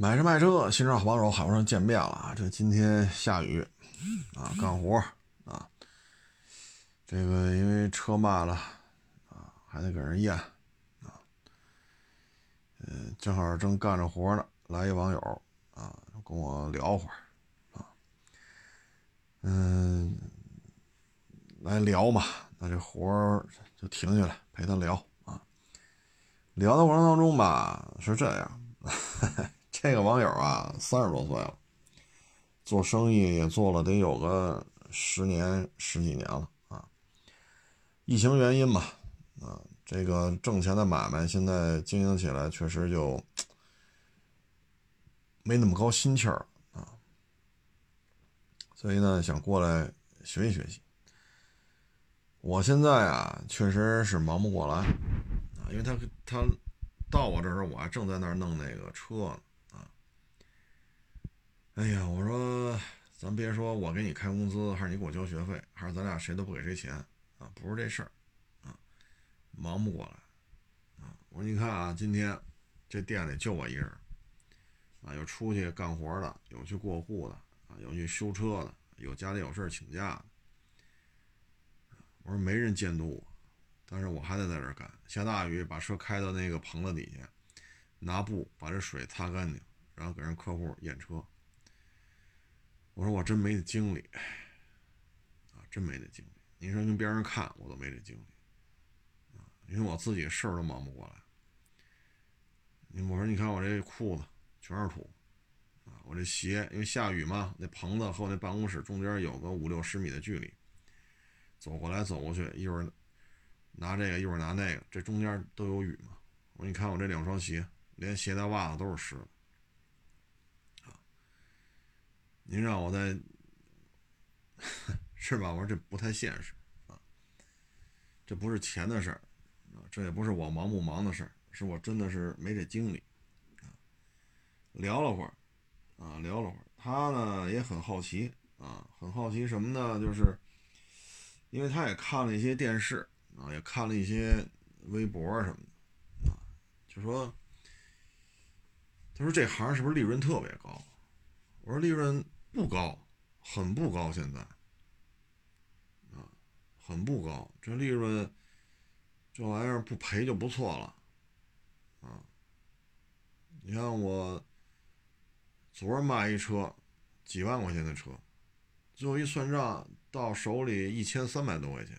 买车卖车，新车好帮手，海沃上见面了啊！这今天下雨啊，干活啊，这个因为车卖了啊，还得给人验啊。嗯，正好正干着活呢，来一网友啊，跟我聊会儿啊。嗯，来聊嘛，那这活就停下来陪他聊啊。聊的过程当中吧，是这样。这个网友啊，三十多岁了，做生意也做了得有个十年十几年了啊。疫情原因嘛，啊，这个挣钱的买卖现在经营起来确实就没那么高心气儿啊。所以呢，想过来学习学习。我现在啊，确实是忙不过来啊，因为他他到我这儿，我还正在那儿弄那个车呢。哎呀，我说，咱别说我给你开工资，还是你给我交学费，还是咱俩谁都不给谁钱啊？不是这事儿啊，忙不过来啊。我说你看啊，今天这店里就我一人啊，有出去干活的，有去过户的啊，有去修车的，有家里有事请假的。我说没人监督我，但是我还得在这干。下大雨，把车开到那个棚子底下，拿布把这水擦干净，然后给人客户验车。我说我真没这精力，啊，真没这精力。你说跟别人看我都没这精力，啊，因为我自己事儿都忙不过来。我说你看我这裤子全是土，啊，我这鞋因为下雨嘛，那棚子和我那办公室中间有个五六十米的距离，走过来走过去，一会儿拿这个，一会儿拿那个，这中间都有雨嘛。我说你看我这两双鞋，连鞋带袜子都是湿的。您让我再 是吧？我说这不太现实啊，这不是钱的事儿啊，这也不是我忙不忙的事儿，是我真的是没这精力啊。聊了会儿啊，聊了会儿，他呢也很好奇啊，很好奇什么呢？就是因为他也看了一些电视啊，也看了一些微博什么的啊，就说他说这行是不是利润特别高？我说利润。不高，很不高，现在，啊，很不高。这利润，这玩意儿不赔就不错了，啊。你看我昨儿卖一车，几万块钱的车，最后一算账，到手里一千三百多块钱。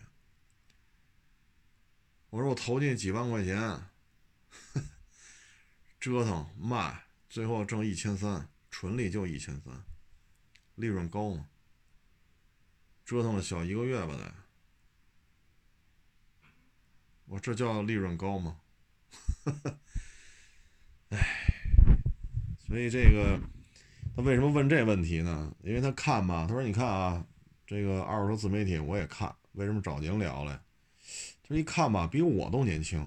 我说我投进几万块钱，折腾卖，最后挣一千三，纯利就一千三。利润高吗？折腾了小一个月吧，得。我这叫利润高吗？哈哈哎，所以这个他为什么问这问题呢？因为他看吧，他说：“你看啊，这个二手自媒体我也看，为什么找您聊嘞？他一看吧，比我都年轻。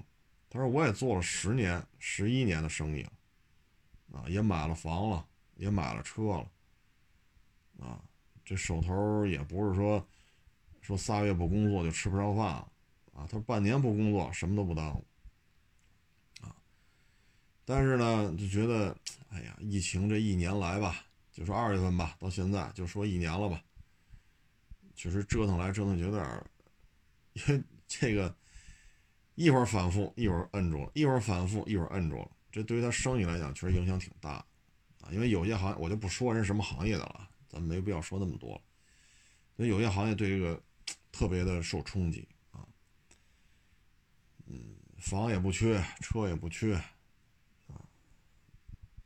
他说我也做了十年、十一年的生意了，啊，也买了房了，也买了车了。”啊，这手头也不是说说仨月不工作就吃不上饭了啊。他说半年不工作什么都不耽误啊。但是呢，就觉得哎呀，疫情这一年来吧，就说二月份吧，到现在就说一年了吧，确实折腾来折腾去有点，因为这个一会儿反复，一会儿摁住了，一会儿反复，一会儿摁住了，这对于他生意来讲确实影响挺大啊。因为有些行业我就不说人什么行业的了。咱没必要说那么多，所以有些行业对这个特别的受冲击啊。嗯，房也不缺，车也不缺，啊，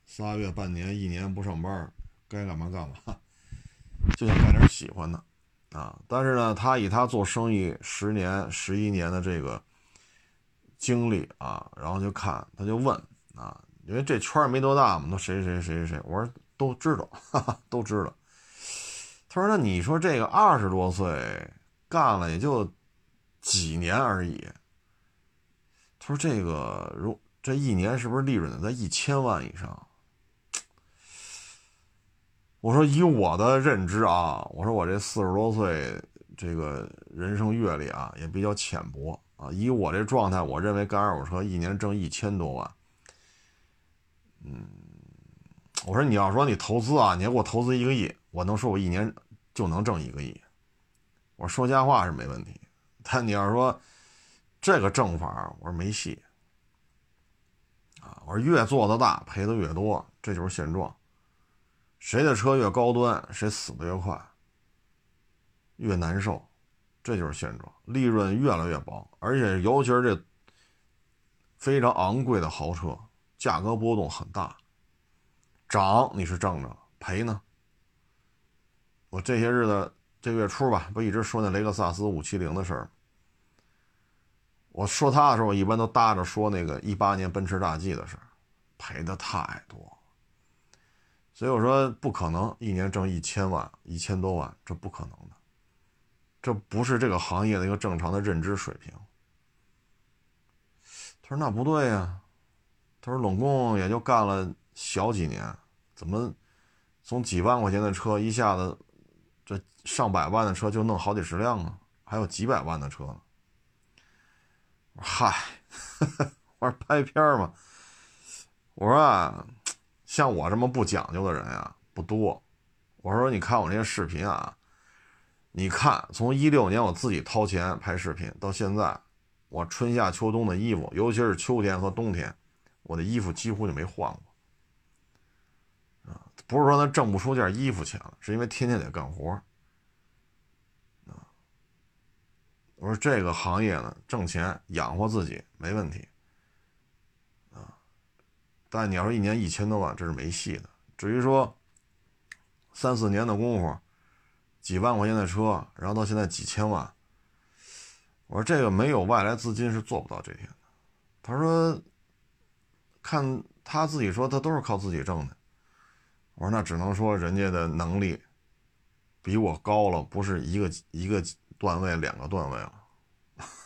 仨月、半年、一年不上班，该干嘛干嘛，就想干点喜欢的啊。但是呢，他以他做生意十年、十一年的这个经历啊，然后就看，他就问啊，因为这圈没多大嘛，都谁谁谁谁谁，我说都知道，哈哈，都知道。他说：“那你说这个二十多岁干了也就几年而已。”他说：“这个如这一年是不是利润得在一千万以上？”我说：“以我的认知啊，我说我这四十多岁这个人生阅历啊也比较浅薄啊，以我这状态，我认为干二手车一年挣一千多万，嗯，我说你要说你投资啊，你要给我投资一个亿，我能说我一年就能挣一个亿。我说瞎话是没问题，但你要说这个挣法，我说没戏。啊，我说越做的大，赔的越多，这就是现状。谁的车越高端，谁死的越快，越难受，这就是现状。利润越来越薄，而且尤其是这非常昂贵的豪车，价格波动很大。涨你是挣着，赔呢？我这些日子，这月初吧，不一直说那雷克萨斯五七零的事儿。我说他的时候，我一般都搭着说那个一八年奔驰大 G 的事儿，赔的太多。所以我说不可能一年挣一千万、一千多万，这不可能的，这不是这个行业的一个正常的认知水平。他说那不对呀，他说拢共也就干了小几年，怎么从几万块钱的车一下子上百万的车就弄好几十辆啊？还有几百万的车呢？嗨，我说拍片嘛，我说啊。像我这么不讲究的人呀不多。我说你看我这些视频啊，你看从一六年我自己掏钱拍视频到现在，我春夏秋冬的衣服，尤其是秋天和冬天，我的衣服几乎就没换过。不是说他挣不出件衣服钱了，是因为天天得干活。啊，我说这个行业呢，挣钱养活自己没问题。啊但你要说一年一千多万，这是没戏的。至于说三四年的功夫，几万块钱的车，然后到现在几千万，我说这个没有外来资金是做不到这天的。他说，看他自己说他都是靠自己挣的。我说那只能说人家的能力比我高了，不是一个一个段位，两个段位了。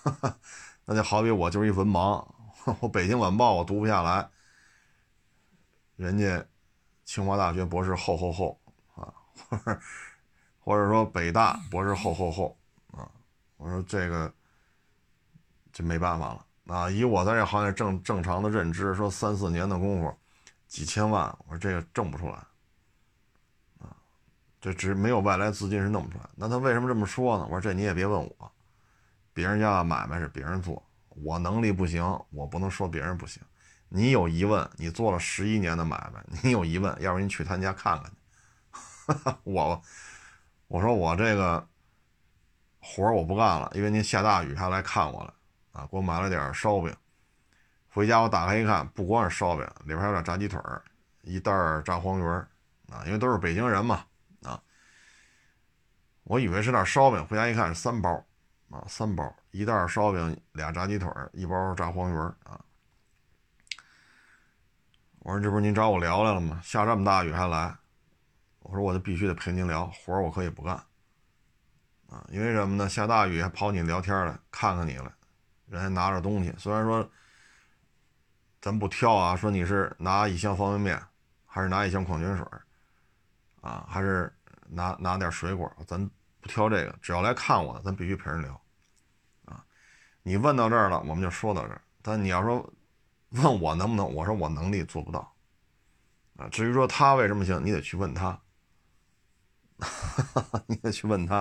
那就好比我就是一文盲，我北京晚报我读不下来。人家清华大学博士后后后啊，或者或者说北大博士后后后啊，我说这个就没办法了啊！以我在这行业正正常的认知，说三四年的功夫，几千万，我说这个挣不出来！这只没有外来资金是弄不出来。那他为什么这么说呢？我说这你也别问我，别人家的买卖是别人做，我能力不行，我不能说别人不行。你有疑问，你做了十一年的买卖，你有疑问，要不你去他家看看去。我我说我这个活我不干了，因为您下大雨还来看我了啊，给我买了点烧饼。回家我打开一看，不光是烧饼，里边还有点炸鸡腿儿，一袋炸黄鱼儿啊，因为都是北京人嘛。我以为是点烧饼，回家一看是三包啊，三包，一袋烧饼，俩炸鸡腿，一包炸黄鱼啊。我说：“这不是您找我聊来了吗？下这么大雨还来。”我说：“我就必须得陪您聊，活儿我可以不干啊，因为什么呢？下大雨还跑你聊天来，看看你来，人还拿着东西。虽然说咱不挑啊，说你是拿一箱方便面，还是拿一箱矿泉水啊，还是拿拿点水果，咱不挑这个，只要来看我的，咱必须陪人聊啊。你问到这儿了，我们就说到这儿。但你要说……”问我能不能？我说我能力做不到，啊，至于说他为什么行，你得去问他，你得去问他。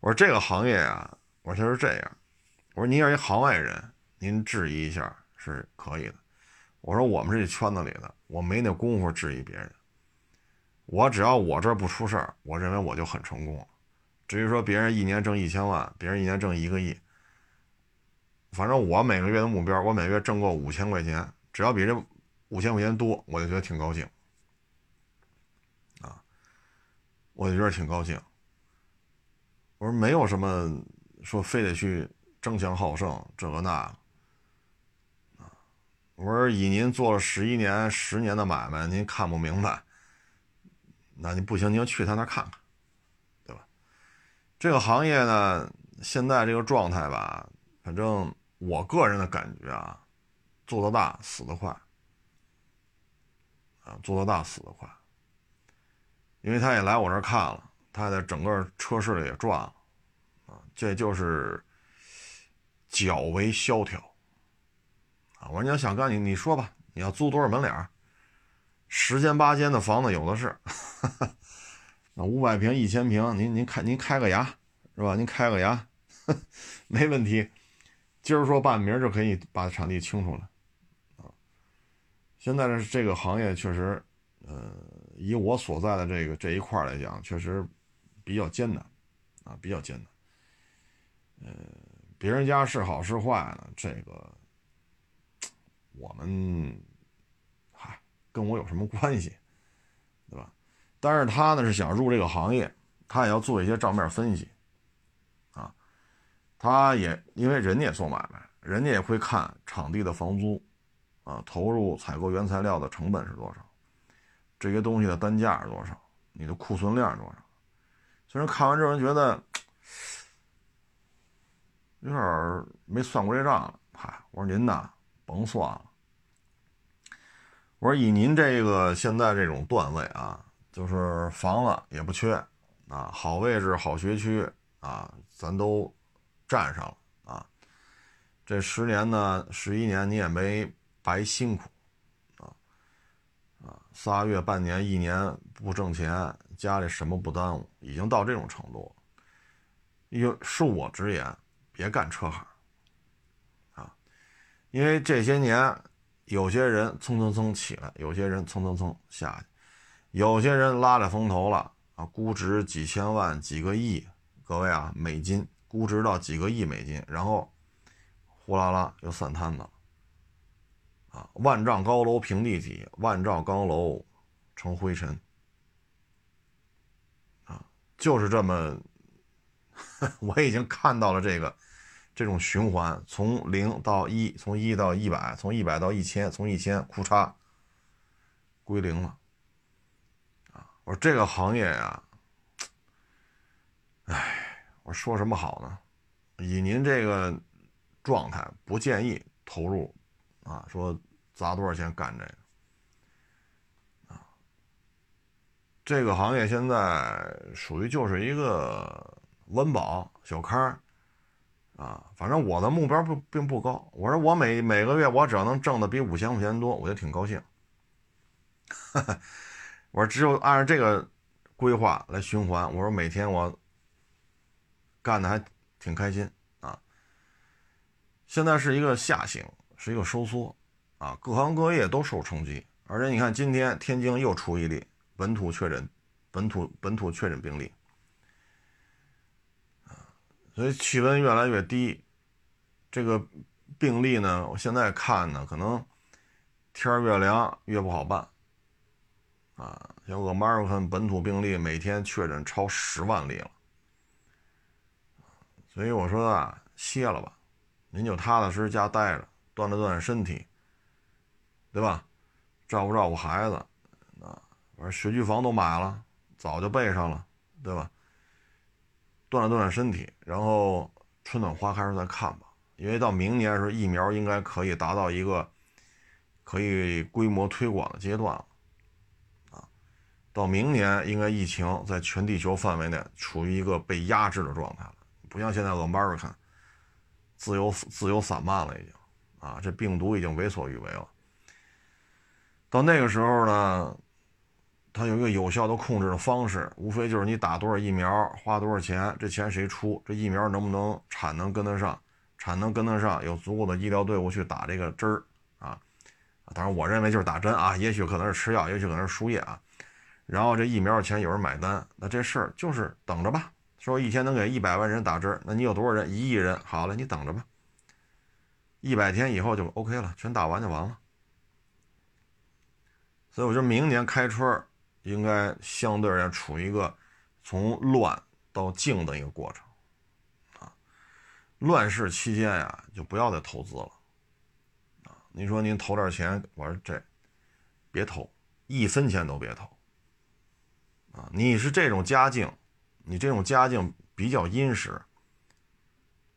我说这个行业啊，我说就是这样。我说您要一行外人，您质疑一下是可以的。我说我们这圈子里的，我没那功夫质疑别人。我只要我这不出事儿，我认为我就很成功。至于说别人一年挣一千万，别人一年挣一个亿。反正我每个月的目标，我每月挣够五千块钱，只要比这五千块钱多，我就觉得挺高兴，啊，我就觉得挺高兴。我说没有什么说非得去争强好胜这个那，啊，我说以您做了十一年、十年的买卖，您看不明白，那你不行，你就去他那看看，对吧？这个行业呢，现在这个状态吧，反正。我个人的感觉啊，做得大死得快，啊，做得大死得快，因为他也来我这看了，他在整个车市里也转了，啊，这就是较为萧条，啊，我说你要想干你你说吧，你要租多少门脸十间八间的房子有的是，那五百平、一千平，您您开您开个牙是吧？您开个牙，没问题。今儿说办，明儿就可以把场地清出来啊。现在的这个行业确实，呃，以我所在的这个这一块来讲，确实比较艰难啊，比较艰难。呃，别人家是好是坏呢？这个我们。跟我有什么关系，对吧？但是他呢是想入这个行业，他也要做一些账面分析，啊，他也因为人家也做买卖，人家也会看场地的房租，啊，投入采购原材料的成本是多少，这些东西的单价是多少，你的库存量是多少。虽然看完之后人觉得有点没算过这账，嗨，我说您呐，甭算了。我说以您这个现在这种段位啊，就是房子也不缺啊，好位置、好学区啊，咱都占上了啊。这十年呢，十一年你也没白辛苦啊啊，仨月、半年、一年不挣钱，家里什么不耽误，已经到这种程度。有恕我直言，别干车行啊，因为这些年。有些人蹭蹭蹭起来，有些人蹭蹭蹭下去，有些人拉着风头了啊，估值几千万、几个亿，各位啊，美金估值到几个亿美金，然后呼啦啦又散摊子，啊，万丈高楼平地起，万丈高楼成灰尘，啊，就是这么，我已经看到了这个。这种循环从零到一，从一到一百，从一百到一千，从一千库嚓归零了，啊！我说这个行业呀，哎，我说什么好呢？以您这个状态，不建议投入啊，说砸多少钱干这个啊？这个行业现在属于就是一个温饱小康。啊，反正我的目标不并不高。我说我每每个月我只要能挣的比五千块钱多，我就挺高兴。我说只有按照这个规划来循环，我说每天我干的还挺开心啊。现在是一个下行，是一个收缩啊，各行各业都受冲击。而且你看，今天天津又出一例本土确诊，本土本土确诊病例。所以气温越来越低，这个病例呢，我现在看呢，可能天越凉越不好办啊。像俄马尔肯本土病例每天确诊超十万例了，所以我说啊，歇了吧，您就踏踏实实家待着，锻炼锻炼身体，对吧？照顾照顾孩子啊，反正学区房都买了，早就备上了，对吧？锻炼锻炼身体，然后春暖花开时候再看吧。因为到明年的时候，疫苗应该可以达到一个可以规模推广的阶段了。啊，到明年应该疫情在全地球范围内处于一个被压制的状态了，不像现在 America 自由自由散漫了已经。啊，这病毒已经为所欲为了。到那个时候呢？它有一个有效的控制的方式，无非就是你打多少疫苗，花多少钱，这钱谁出？这疫苗能不能产能跟得上？产能跟得上，有足够的医疗队伍去打这个针儿啊！当然，我认为就是打针啊，也许可能是吃药，也许可能是输液啊。然后这疫苗的钱有人买单，那这事儿就是等着吧。说一天能给一百万人打针，那你有多少人？一亿人，好了，你等着吧。一百天以后就 OK 了，全打完就完了。所以我觉得明年开春。应该相对而言处于一个从乱到静的一个过程，啊，乱世期间呀，就不要再投资了，啊，您说您投点钱，我说这别投，一分钱都别投，啊，你是这种家境，你这种家境比较殷实，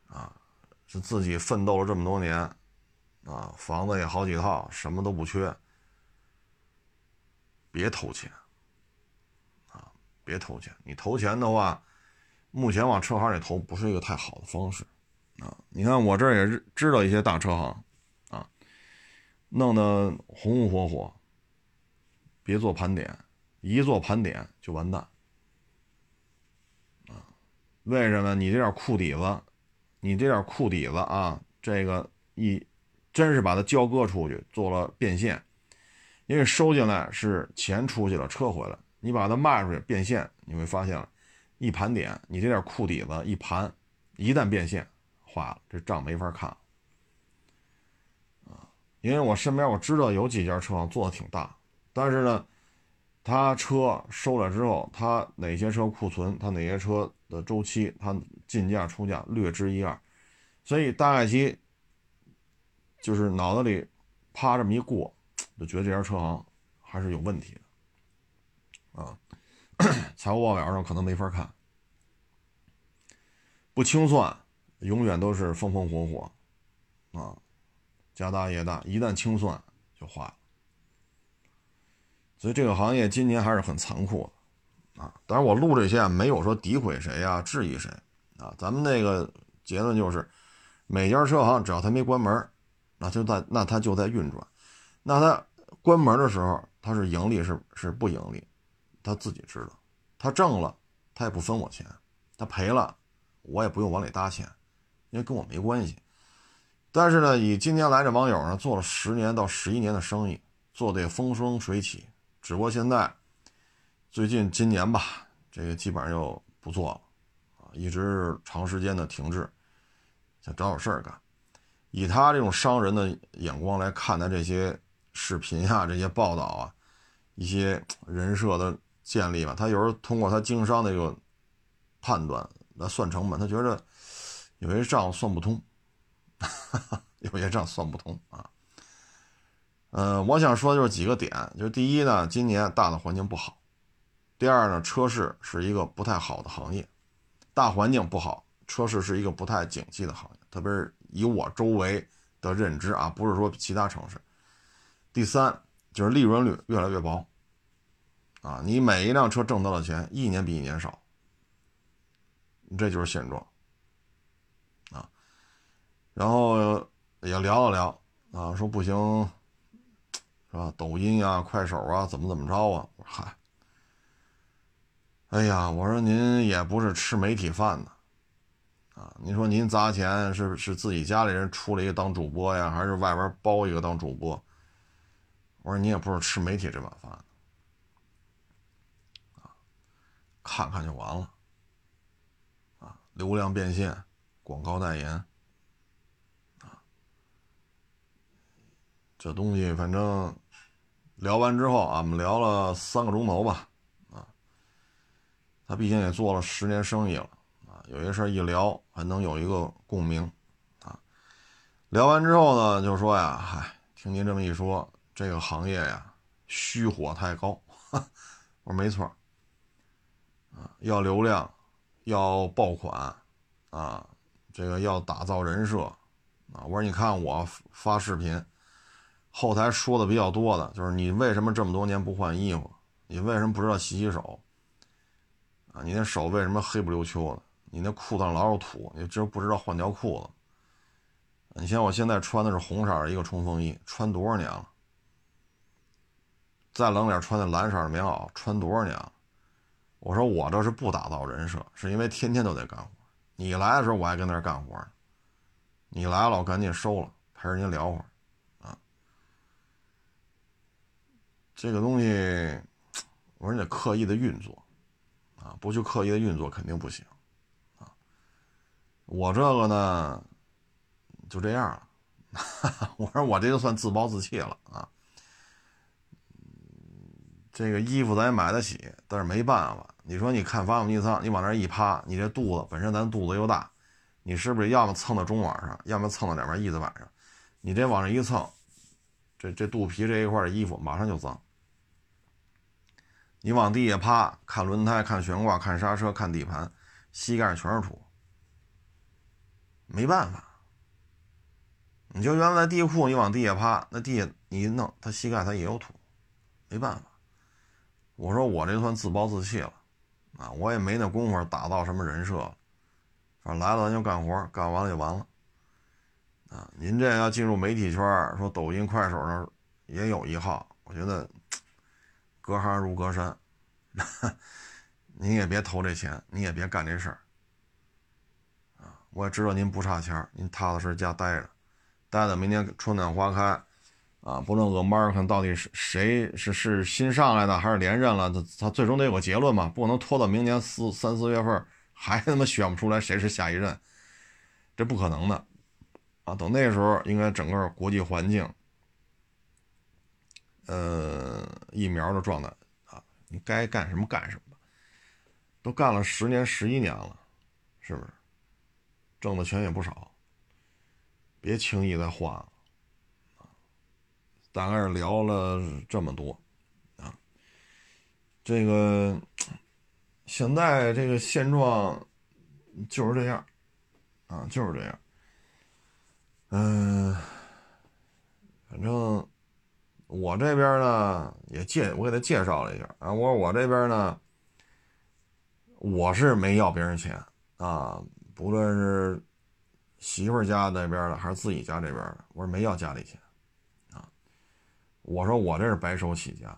啊，是自己奋斗了这么多年，啊，房子也好几套，什么都不缺，别投钱。别投钱，你投钱的话，目前往车行里投不是一个太好的方式，啊，你看我这儿也是知道一些大车行，啊，弄得红红火火，别做盘点，一做盘点就完蛋。啊，为什么？你这点库底子，你这点库底子啊，这个一真是把它交割出去做了变现，因为收进来是钱出去了，车回来，你把它卖出去变现，你会发现，一盘点，你这点库底子一盘，一旦变现，坏了，这账没法看。因为我身边我知道有几家车行做的挺大，但是呢，他车收了之后，他哪些车库存，他哪些车的周期，他进价出价略知一二，所以大概其就是脑子里啪这么一过，就觉得这家车行还是有问题的啊，财务报表上可能没法看，不清算，永远都是风风火火啊。家大业大，一旦清算就坏了。所以这个行业今年还是很残酷的啊！当然，我录这些没有说诋毁谁啊、质疑谁啊。咱们那个结论就是，每家车行只要他没关门，那就在那他就在运转。那他关门的时候，他是盈利是是不盈利，他自己知道。他挣了，他也不分我钱；他赔了，我也不用往里搭钱，因为跟我没关系。但是呢，以今年来这网友呢，做了十年到十一年的生意，做的也风生水起。只不过现在，最近今年吧，这个基本上又不做了，啊，一直长时间的停滞，想找点事儿干。以他这种商人的眼光来看待这些视频啊、这些报道啊、一些人设的建立吧，他有时候通过他经商的这个判断来算成本，他觉得有些账算不通。有些账算不通啊。嗯，我想说就是几个点，就是第一呢，今年大的环境不好；第二呢，车市是一个不太好的行业，大环境不好，车市是一个不太景气的行业，特别是以我周围的认知啊，不是说其他城市。第三就是利润率越来越薄啊，你每一辆车挣到的钱一年比一年少，这就是现状啊。然后也聊了聊啊，说不行，是吧？抖音啊、快手啊，怎么怎么着啊？嗨，哎呀，我说您也不是吃媒体饭的啊。您说您砸钱是是自己家里人出了一个当主播呀，还是外边包一个当主播？我说你也不是吃媒体这碗饭啊，看看就完了。啊，流量变现、广告代言。啊这东西反正聊完之后，俺们聊了三个钟头吧，啊，他毕竟也做了十年生意了，啊，有些事儿一聊还能有一个共鸣，啊，聊完之后呢，就说呀，嗨，听您这么一说，这个行业呀，虚火太高，我说没错，要流量，要爆款，啊，这个要打造人设，啊，我说你看我发视频。后台说的比较多的就是你为什么这么多年不换衣服？你为什么不知道洗洗手？啊，你那手为什么黑不溜秋的？你那裤裆老有土，你知不知道换条裤子？你像我现在穿的是红色的一个冲锋衣，穿多少年了？再冷点穿的蓝色的棉袄，穿多少年了？我说我这是不打造人设，是因为天天都得干活。你来的时候我还跟那儿干活呢，你来了我赶紧收了，陪人家聊会儿。啊这个东西，我说你得刻意的运作，啊，不去刻意的运作肯定不行，啊，我这个呢，就这样了，我说我这就算自暴自弃了啊，这个衣服咱也买得起，但是没办法，你说你看发动机舱，你往那一趴，你这肚子本身咱肚子又大，你是不是要么蹭到中网上，要么蹭到两边翼子板上，你这往上一蹭，这这肚皮这一块的衣服马上就脏。你往地下趴，看轮胎，看悬挂，看刹车，看底盘，膝盖全是土，没办法。你就原来地库，你往地下趴，那地下你一弄，他膝盖他也有土，没办法。我说我这算自暴自弃了，啊，我也没那功夫打造什么人设，反正来了咱就干活，干完了就完了。啊，您这要进入媒体圈，说抖音、快手上也有一号，我觉得。隔行如隔山，您也别投这钱，你也别干这事儿。啊，我也知道您不差钱，您踏踏实实家待着，待到明年春暖花开。啊，不论 American 到底是谁是是新上来的还是连任了，他他最终得有个结论嘛，不能拖到明年四三四月份还他妈选不出来谁是下一任，这不可能的。啊，等那时候应该整个国际环境，呃，疫苗的状态啊，你该干什么干什么，都干了十年十一年了，是不是？挣的钱也不少，别轻易再换了。大概是聊了这么多，啊，这个现在这个现状就是这样，啊，就是这样，嗯，反正我这边呢也介我给他介绍了一下啊，我说我这边呢，我是没要别人钱啊，不论是媳妇家那边的还是自己家这边的，我说没要家里钱。我说我这是白手起家，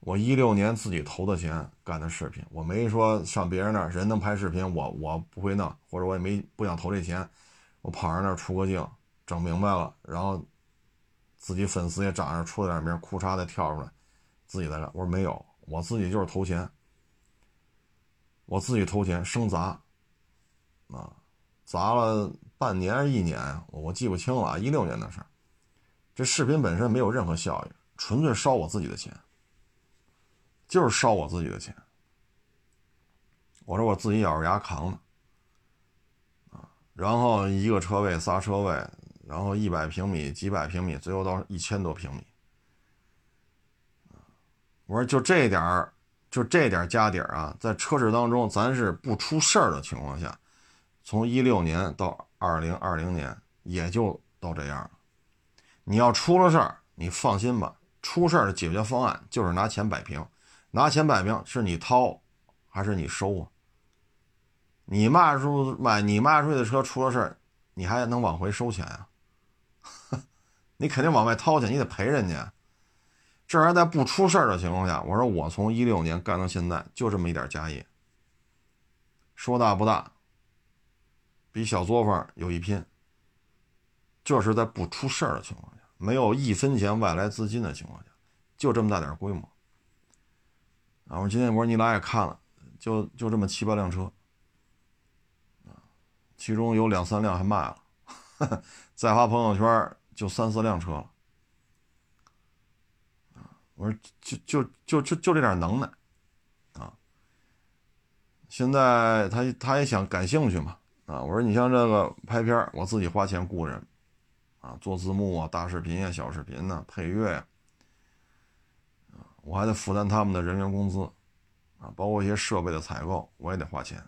我一六年自己投的钱干的视频，我没说上别人那儿人能拍视频，我我不会弄，或者我也没不想投这钱，我跑人那儿出个镜，整明白了，然后自己粉丝也涨上出了点名，裤衩再跳出来，自己在这，我说没有，我自己就是投钱，我自己投钱生砸，啊，砸了半年一年，我记不清了啊，一六年的事儿。这视频本身没有任何效益，纯粹烧我自己的钱，就是烧我自己的钱。我说我自己咬着牙扛的，啊，然后一个车位仨车位，然后一百平米、几百平米，最后到一千多平米。我说就这点儿，就这点家底儿啊，在车市当中，咱是不出事儿的情况下，从一六年到二零二零年，也就到这样了。你要出了事儿，你放心吧，出事儿的解决方案就是拿钱摆平，拿钱摆平是你掏还是你收啊？你卖出卖你卖出去的车出了事儿，你还能往回收钱啊？你肯定往外掏去，你得赔人家。这还在不出事儿的情况下，我说我从一六年干到现在就这么一点家业，说大不大，比小作坊有一拼。这是在不出事儿的情况下。没有一分钱外来资金的情况下，就这么大点规模。啊，我今天我说你俩也看了，就就这么七八辆车，其中有两三辆还卖了，再发朋友圈就三四辆车了。我说就就就就就这点能耐，啊，现在他他也想感兴趣嘛，啊，我说你像这个拍片我自己花钱雇人。啊，做字幕啊，大视频呀，小视频呢，配乐呀，啊，我还得负担他们的人员工资，啊，包括一些设备的采购，我也得花钱，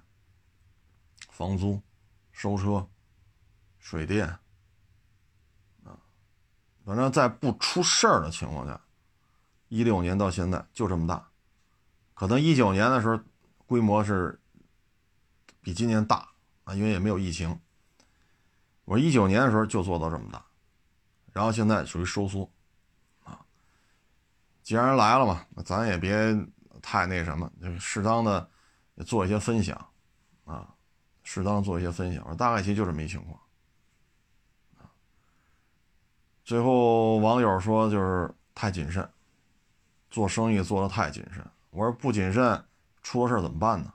房租、收车、水电，啊，反正在不出事儿的情况下，一六年到现在就这么大，可能一九年的时候规模是比今年大啊，因为也没有疫情。我一九年的时候就做到这么大，然后现在属于收缩，啊，既然来了嘛，那咱也别太那什么，就适当的做一些分享，啊，适当做一些分享。大概其实就这么一情况，最后网友说就是太谨慎，做生意做的太谨慎。我说不谨慎，出了事怎么办呢？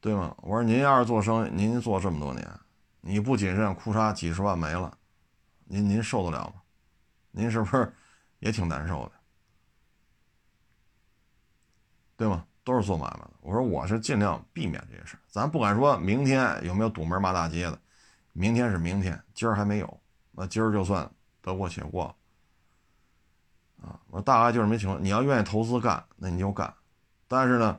对吗？我说您要是做生意，您做这么多年。你不谨慎，裤衩几十万没了，您您受得了吗？您是不是也挺难受的？对吗？都是做买卖的。我说我是尽量避免这些事儿，咱不敢说明天有没有堵门骂大街的，明天是明天，今儿还没有，那今儿就算得过且过。啊，我说大概就是没情况。你要愿意投资干，那你就干，但是呢，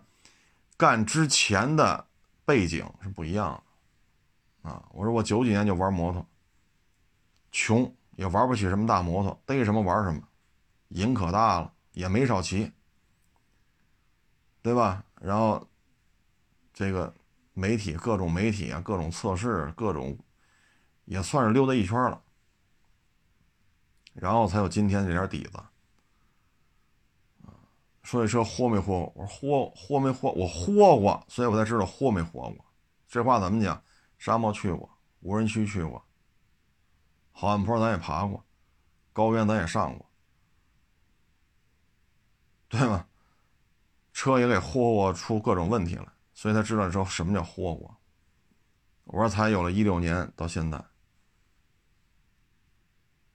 干之前的背景是不一样的。啊！我说我九几年就玩摩托，穷也玩不起什么大摩托，逮什么玩什么，瘾可大了，也没少骑，对吧？然后这个媒体各种媒体啊，各种测试，各种也算是溜达一圈了，然后才有今天这点底子。说这车豁没豁？我说豁豁没豁？我豁过，所以我才知道豁没豁过。这话怎么讲？沙漠去过，无人区去过，好汉坡咱也爬过，高原咱也上过，对吗？车也给霍霍出各种问题来，所以他知道之后什么叫霍霍。我说才有了一六年到现在，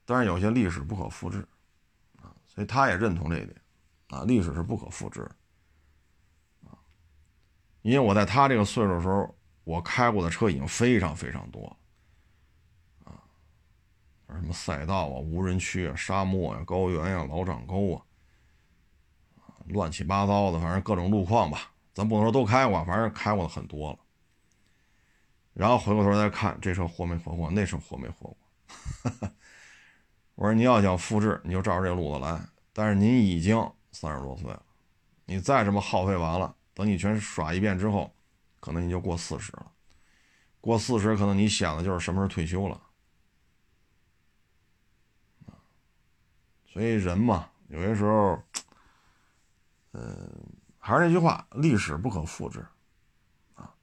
当然有些历史不可复制啊，所以他也认同这一点啊，历史是不可复制啊。因为我在他这个岁数的时候，我开过的车已经非常非常多啊，什么赛道啊、无人区啊、沙漠呀、高原呀、老掌沟啊。乱七八糟的，反正各种路况吧，咱不能说都开过，反正开过的很多了。然后回过头再看这车活没活过，那车活没活过。我说你要想复制，你就照着这路子来。但是您已经三十多岁了，你再这么耗费完了，等你全耍一遍之后，可能你就过四十了。过四十，可能你想的就是什么时候退休了。所以人嘛，有些时候。嗯，还是那句话，历史不可复制，啊，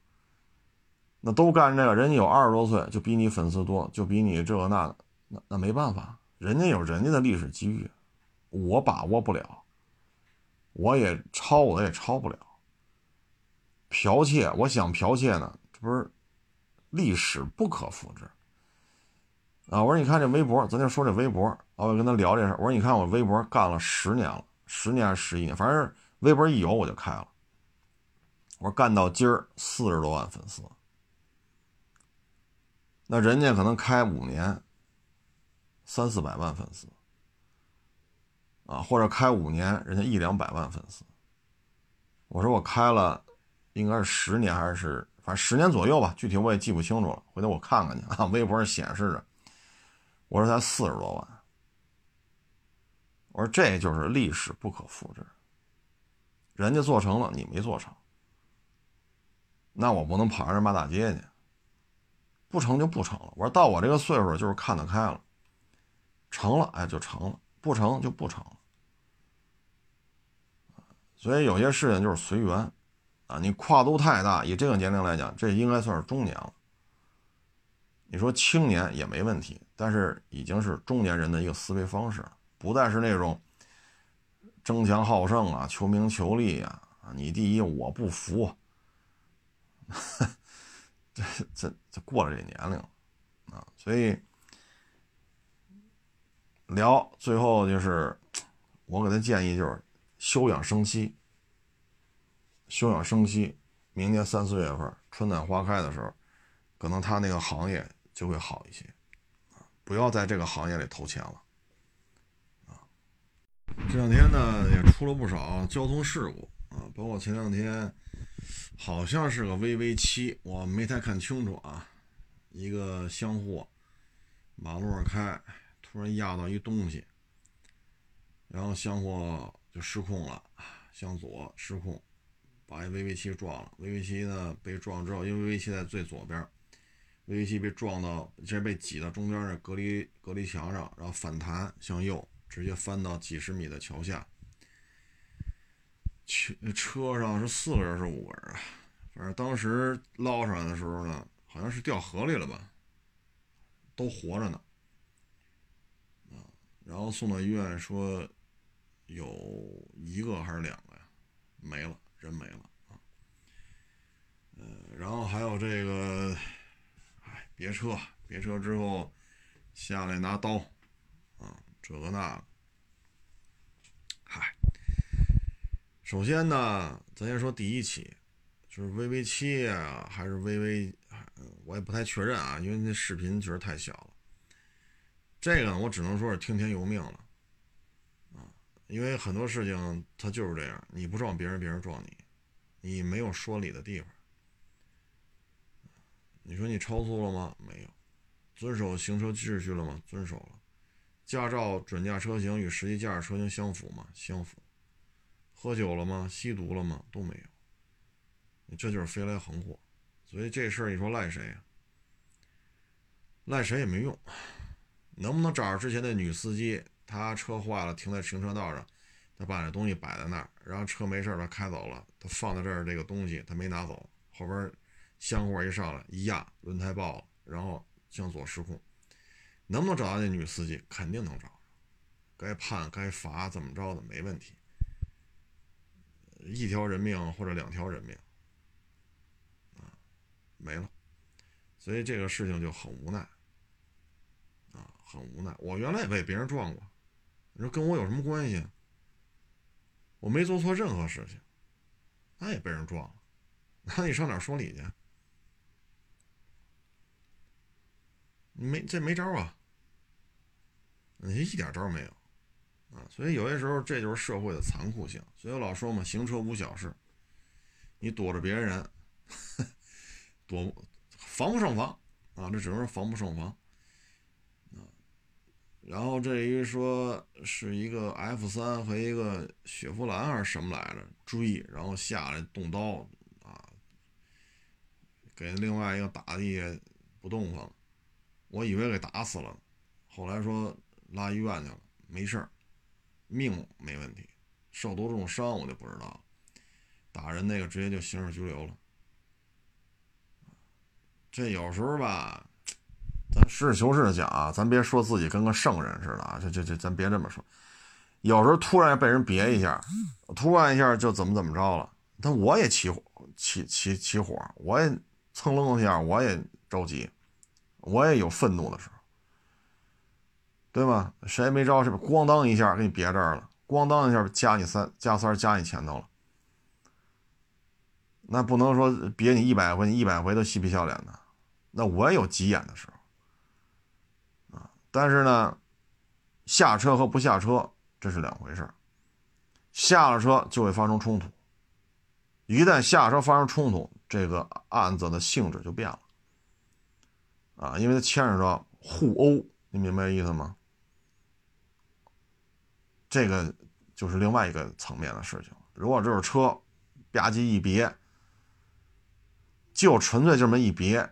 那都干这个，人家有二十多岁就比你粉丝多，就比你这个那的，那那没办法，人家有人家的历史机遇，我把握不了，我也抄我也抄不了。剽窃，我想剽窃呢，这不是历史不可复制啊？我说你看这微博，咱就说这微博啊，我跟他聊这事我说你看我微博干了十年了。十年还是十一年，反正微博一有我就开了。我说干到今儿四十多万粉丝，那人家可能开五年三四百万粉丝，啊，或者开五年人家一两百万粉丝。我说我开了应该是十年还是反正十年左右吧，具体我也记不清楚了，回头我看看去啊。微博上显示着，我说才四十多万。我说这就是历史不可复制，人家做成了，你没做成，那我不能跑人骂大街去，不成就不成了。我说到我这个岁数就是看得开了，成了哎就成了，不成就不成了。所以有些事情就是随缘，啊，你跨度太大，以这个年龄来讲，这应该算是中年了。你说青年也没问题，但是已经是中年人的一个思维方式。不再是那种争强好胜啊、求名求利呀啊，你第一我不服，这这这过了这年龄啊，所以聊最后就是我给他建议就是休养生息，休养生息，明年三四月份春暖花开的时候，可能他那个行业就会好一些，不要在这个行业里投钱了。啊这两天呢也出了不少交通事故啊，包括前两天好像是个 VV 七，我没太看清楚啊。一个厢货马路上开，突然压到一东西，然后厢货就失控了，向左失控，把一 VV 七撞了。VV 七呢被撞之后，因为 VV 七在最左边，VV 七被撞到，这被挤到中间的隔离隔离墙上，然后反弹向右。直接翻到几十米的桥下，车车上是四个人是五个人啊？反正当时捞上来的时候呢，好像是掉河里了吧，都活着呢。啊，然后送到医院说有一个还是两个呀？没了，人没了啊。呃，然后还有这个，哎，别车，别车之后下来拿刀。啊这个那个，嗨，首先呢，咱先说第一起，就是 VV 七啊，还是 VV，我也不太确认啊，因为那视频确实太小了。这个我只能说是听天由命了，因为很多事情它就是这样，你不撞别人，别人撞你，你没有说理的地方。你说你超速了吗？没有。遵守行车秩序了吗？遵守了。驾照准驾车型与实际驾驶车型相符吗？相符。喝酒了吗？吸毒了吗？都没有。这就是飞来横祸，所以这事儿你说赖谁呀？赖谁也没用。能不能找着之前那女司机？他车坏了，停在停车道上，他把这东西摆在那儿，然后车没事他开走了，他放在这儿这个东西他没拿走，后边箱货一上来一压，轮胎爆了，然后向左失控，能不能找到那女司机？肯定能找，该判该罚怎么着的没问题，一条人命或者两条人命，啊，没了，所以这个事情就很无奈，啊，很无奈。我原来也被别人撞过，你说跟我有什么关系？我没做错任何事情，那也被人撞了，那你上哪说理去？没这没招啊，你一点招没有啊！所以有些时候这就是社会的残酷性。所以我老说嘛，行车无小事，你躲着别人，躲防不胜防啊！这只能说防不胜防。然后这一说是一个 F 三和一个雪佛兰还是什么来着？追，然后下来动刀啊，给另外一个打地下不动了。我以为给打死了，后来说拉医院去了，没事儿，命没问题，受多重伤我就不知道。打人那个直接就刑事拘留了。这有时候吧。咱实事求是的讲啊，咱别说自己跟个圣人似的啊，这这这，咱别这么说。有时候突然被人别一下，突然一下就怎么怎么着了，但我也起火，起起起火，我也蹭楞一下，我也着急，我也有愤怒的时候，对吧？谁也没招是不咣当一下给你别这儿了，咣当一下加你三加三加你前头了，那不能说别你一百回，你一百回都嬉皮笑脸的，那我也有急眼的时候。但是呢，下车和不下车这是两回事下了车就会发生冲突，一旦下车发生冲突，这个案子的性质就变了。啊，因为它牵扯到互殴，你明白意思吗？这个就是另外一个层面的事情。如果这是车吧唧一别，就纯粹这么一别，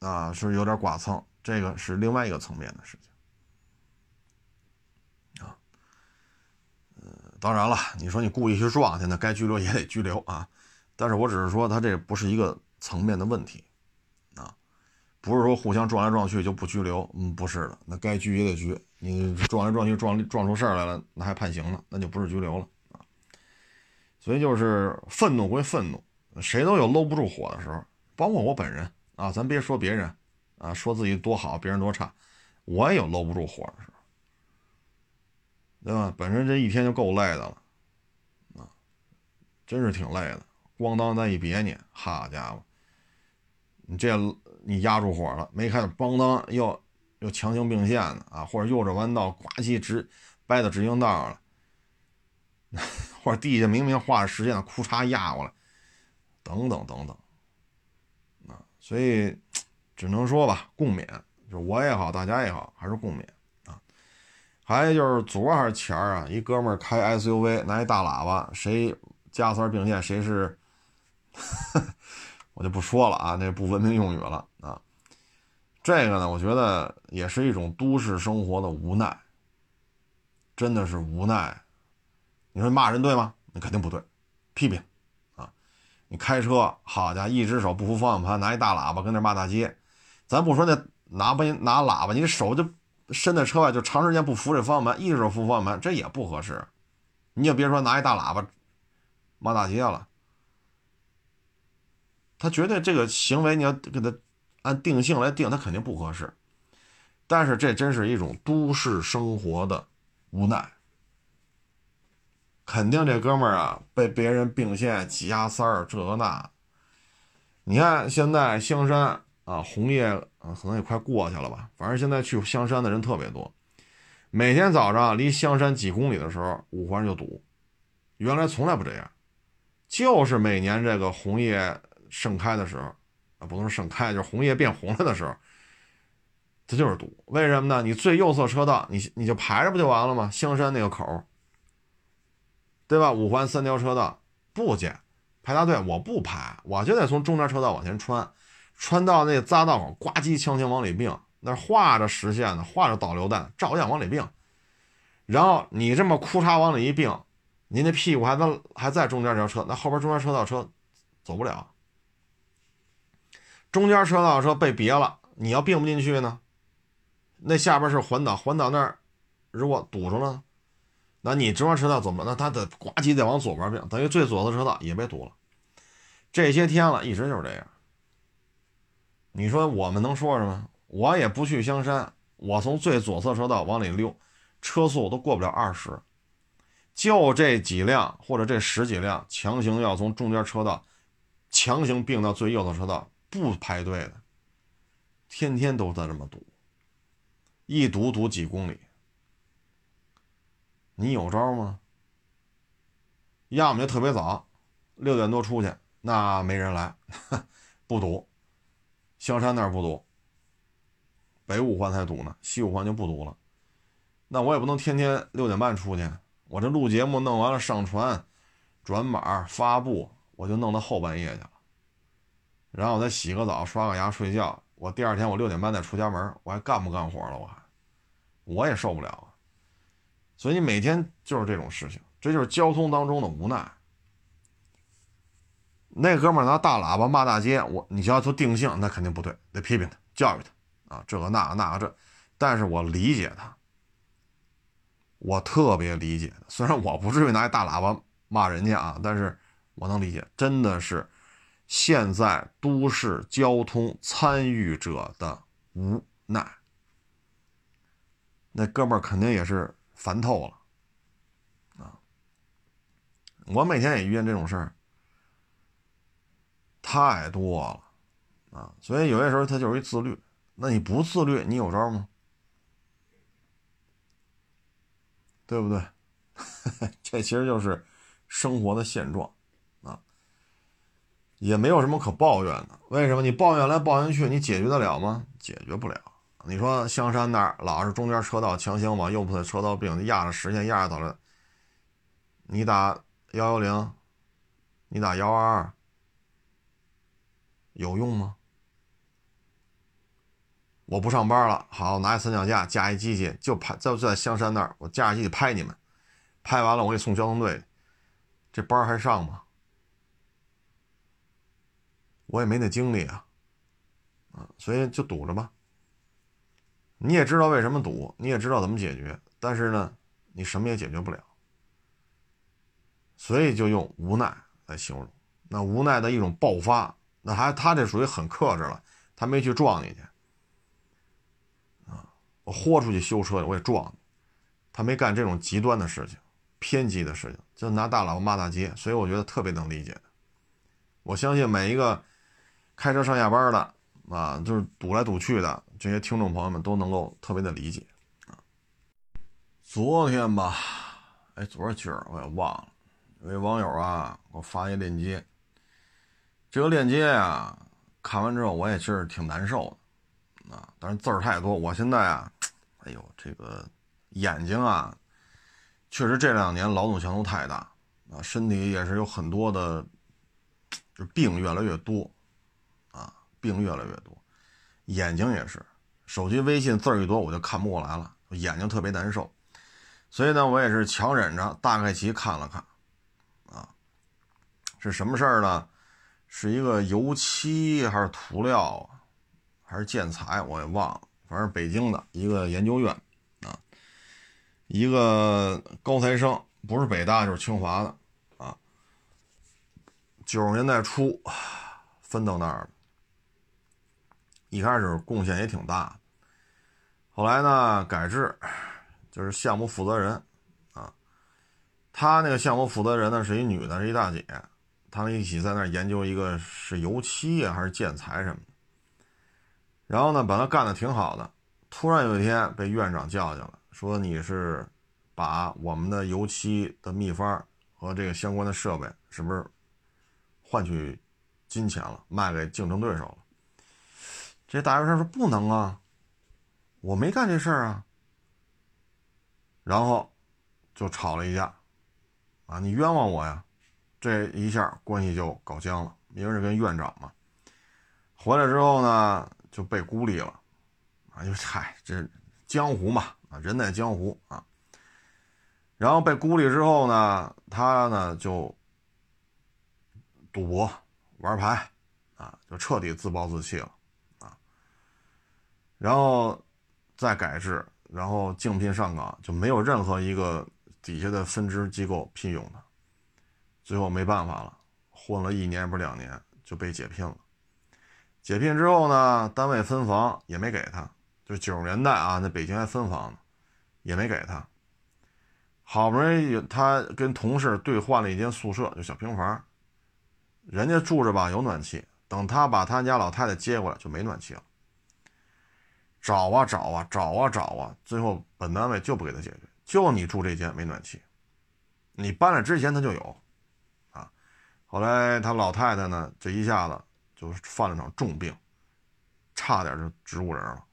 啊，是有点剐蹭，这个是另外一个层面的事情。啊，呃当然了，你说你故意去撞去，那该拘留也得拘留啊。但是我只是说，他这不是一个层面的问题，啊，不是说互相撞来撞去就不拘留，嗯，不是的，那该拘也得拘。你撞来撞去撞撞出事儿来了，那还判刑呢，那就不是拘留了啊。所以就是愤怒归愤怒，谁都有搂不住火的时候，包括我本人啊，咱别说别人啊，说自己多好，别人多差，我也有搂不住火的时候。对吧？本身这一天就够累的了，啊，真是挺累的。咣当再一别你，好家伙，你这你压住火了，没开，咣当又又强行并线的啊，或者右转弯道呱唧直掰到直行道了，或者地下明明画着实线的，裤衩压过来，等等等等，啊，所以只能说吧，共勉，就是我也好，大家也好，还是共勉啊。还有就是昨儿还是前儿啊，一哥们儿开 SUV 拿一大喇叭，谁加塞并线谁是，我就不说了啊，那不文明用语了啊。这个呢，我觉得也是一种都市生活的无奈，真的是无奈。你说骂人对吗？你肯定不对，批评啊。你开车，好家伙，一只手不扶方向盘，拿一大喇叭跟那骂大街，咱不说那拿不拿喇叭，你手就。伸在车外就长时间不扶这方向盘，一只手扶方向盘，这也不合适。你也别说拿一大喇叭骂大街了，他绝对这个行为你要给他按定性来定，他肯定不合适。但是这真是一种都市生活的无奈，肯定这哥们儿啊被别人并线挤压三儿这个那。你看现在香山。啊，红叶啊，可能也快过去了吧。反正现在去香山的人特别多，每天早上离香山几公里的时候，五环就堵。原来从来不这样，就是每年这个红叶盛开的时候，啊，不能说盛开，就是红叶变红了的时候，它就是堵。为什么呢？你最右侧车道，你你就排着不就完了吗？香山那个口，对吧？五环三条车道不减排大队，我不排，我就得从中间车道往前穿。穿到那匝道口，呱唧枪枪往里并，那画着实线的，画着导流弹，照样往里并。然后你这么裤衩往里一并，您那屁股还在还在中间这条车，那后边中间车道车走不了。中间车道车被别了，你要并不进去呢？那下边是环岛，环岛那儿如果堵上了，那你中间车道怎么，那他得呱唧得往左边并，等于最左的车道也被堵了。这些天了，一直就是这样。你说我们能说什么？我也不去香山，我从最左侧车道往里溜，车速都过不了二十，就这几辆或者这十几辆强行要从中间车道强行并到最右侧车道，不排队的，天天都在这么堵，一堵堵几公里。你有招吗？要么就特别早，六点多出去，那没人来，不堵。香山那儿不堵，北五环才堵呢，西五环就不堵了。那我也不能天天六点半出去，我这录节目弄完了上传、转码、发布，我就弄到后半夜去了。然后我再洗个澡、刷个牙、睡觉，我第二天我六点半再出家门，我还干不干活了？我还，我也受不了啊。所以你每天就是这种事情，这就是交通当中的无奈。那哥们拿大喇叭骂大街，我你要求定性，那肯定不对，得批评他，教育他啊，这个那个那个这，但是我理解他，我特别理解。虽然我不至于拿一大喇叭骂人家啊，但是我能理解，真的是现在都市交通参与者的无奈。那哥们儿肯定也是烦透了啊，我每天也遇见这种事儿。太多了，啊，所以有些时候他就是一自律。那你不自律，你有招吗？对不对？这其实就是生活的现状，啊，也没有什么可抱怨的。为什么？你抱怨来抱怨去，你解决得了吗？解决不了。你说香山那儿老是中间车道强行往右侧车道并，压着实线压着走了。你打幺幺零，你打幺二二。有用吗？我不上班了，好拿一三脚架架一机器，就拍就在香山那儿，我架着机器拍你们，拍完了我给送交通队，这班还上吗？我也没那精力啊，啊，所以就堵着吧。你也知道为什么堵，你也知道怎么解决，但是呢，你什么也解决不了，所以就用无奈来形容，那无奈的一种爆发。那还他这属于很克制了，他没去撞你去，啊，我豁出去修车我也撞你，他没干这种极端的事情，偏激的事情，就拿大喇叭骂大街，所以我觉得特别能理解我相信每一个开车上下班的啊，就是堵来堵去的这些听众朋友们都能够特别的理解啊。昨天吧，哎，昨儿今儿我也忘了，有位网友啊给我发一链接。这个链接呀，看完之后我也其实挺难受的，啊，但是字儿太多，我现在啊，哎呦，这个眼睛啊，确实这两年劳动强度太大，啊，身体也是有很多的，就病越来越多，啊，病越来越多，眼睛也是，手机微信字儿一多我就看不过来了，眼睛特别难受，所以呢，我也是强忍着大概其看了看，啊，是什么事儿呢？是一个油漆还是涂料啊，还是建材，我也忘了。反正北京的一个研究院啊，一个高材生，不是北大就是清华的啊。九十年代初分到那儿了，一开始贡献也挺大，后来呢改制，就是项目负责人啊。他那个项目负责人呢是一女的，是一大姐。他们一起在那儿研究一个是油漆啊还是建材什么的，然后呢，把他干的挺好的。突然有一天被院长叫去了，说你是把我们的油漆的秘方和这个相关的设备是不是换取金钱了，卖给竞争对手了？这大学生说不能啊，我没干这事儿啊。然后就吵了一架，啊，你冤枉我呀！这一下关系就搞僵了，因为是跟院长嘛。回来之后呢，就被孤立了，啊，就嗨，这江湖嘛，啊，人在江湖啊。然后被孤立之后呢，他呢就赌博、玩牌，啊，就彻底自暴自弃了，啊，然后再改制，然后竞聘上岗，就没有任何一个底下的分支机构聘用他，最后没办法了，混了一年不是两年就被解聘了。解聘之后呢，单位分房也没给他，就九十年代啊，那北京还分房呢，也没给他。好不容易他跟同事兑换了一间宿舍，就小平房，人家住着吧有暖气，等他把他家老太太接过来就没暖气了。找啊找啊找啊找啊，最后本单位就不给他解决，就你住这间没暖气，你搬来之前他就有，后来他老太太呢，这一下子。就犯了场重病，差点就植物人了。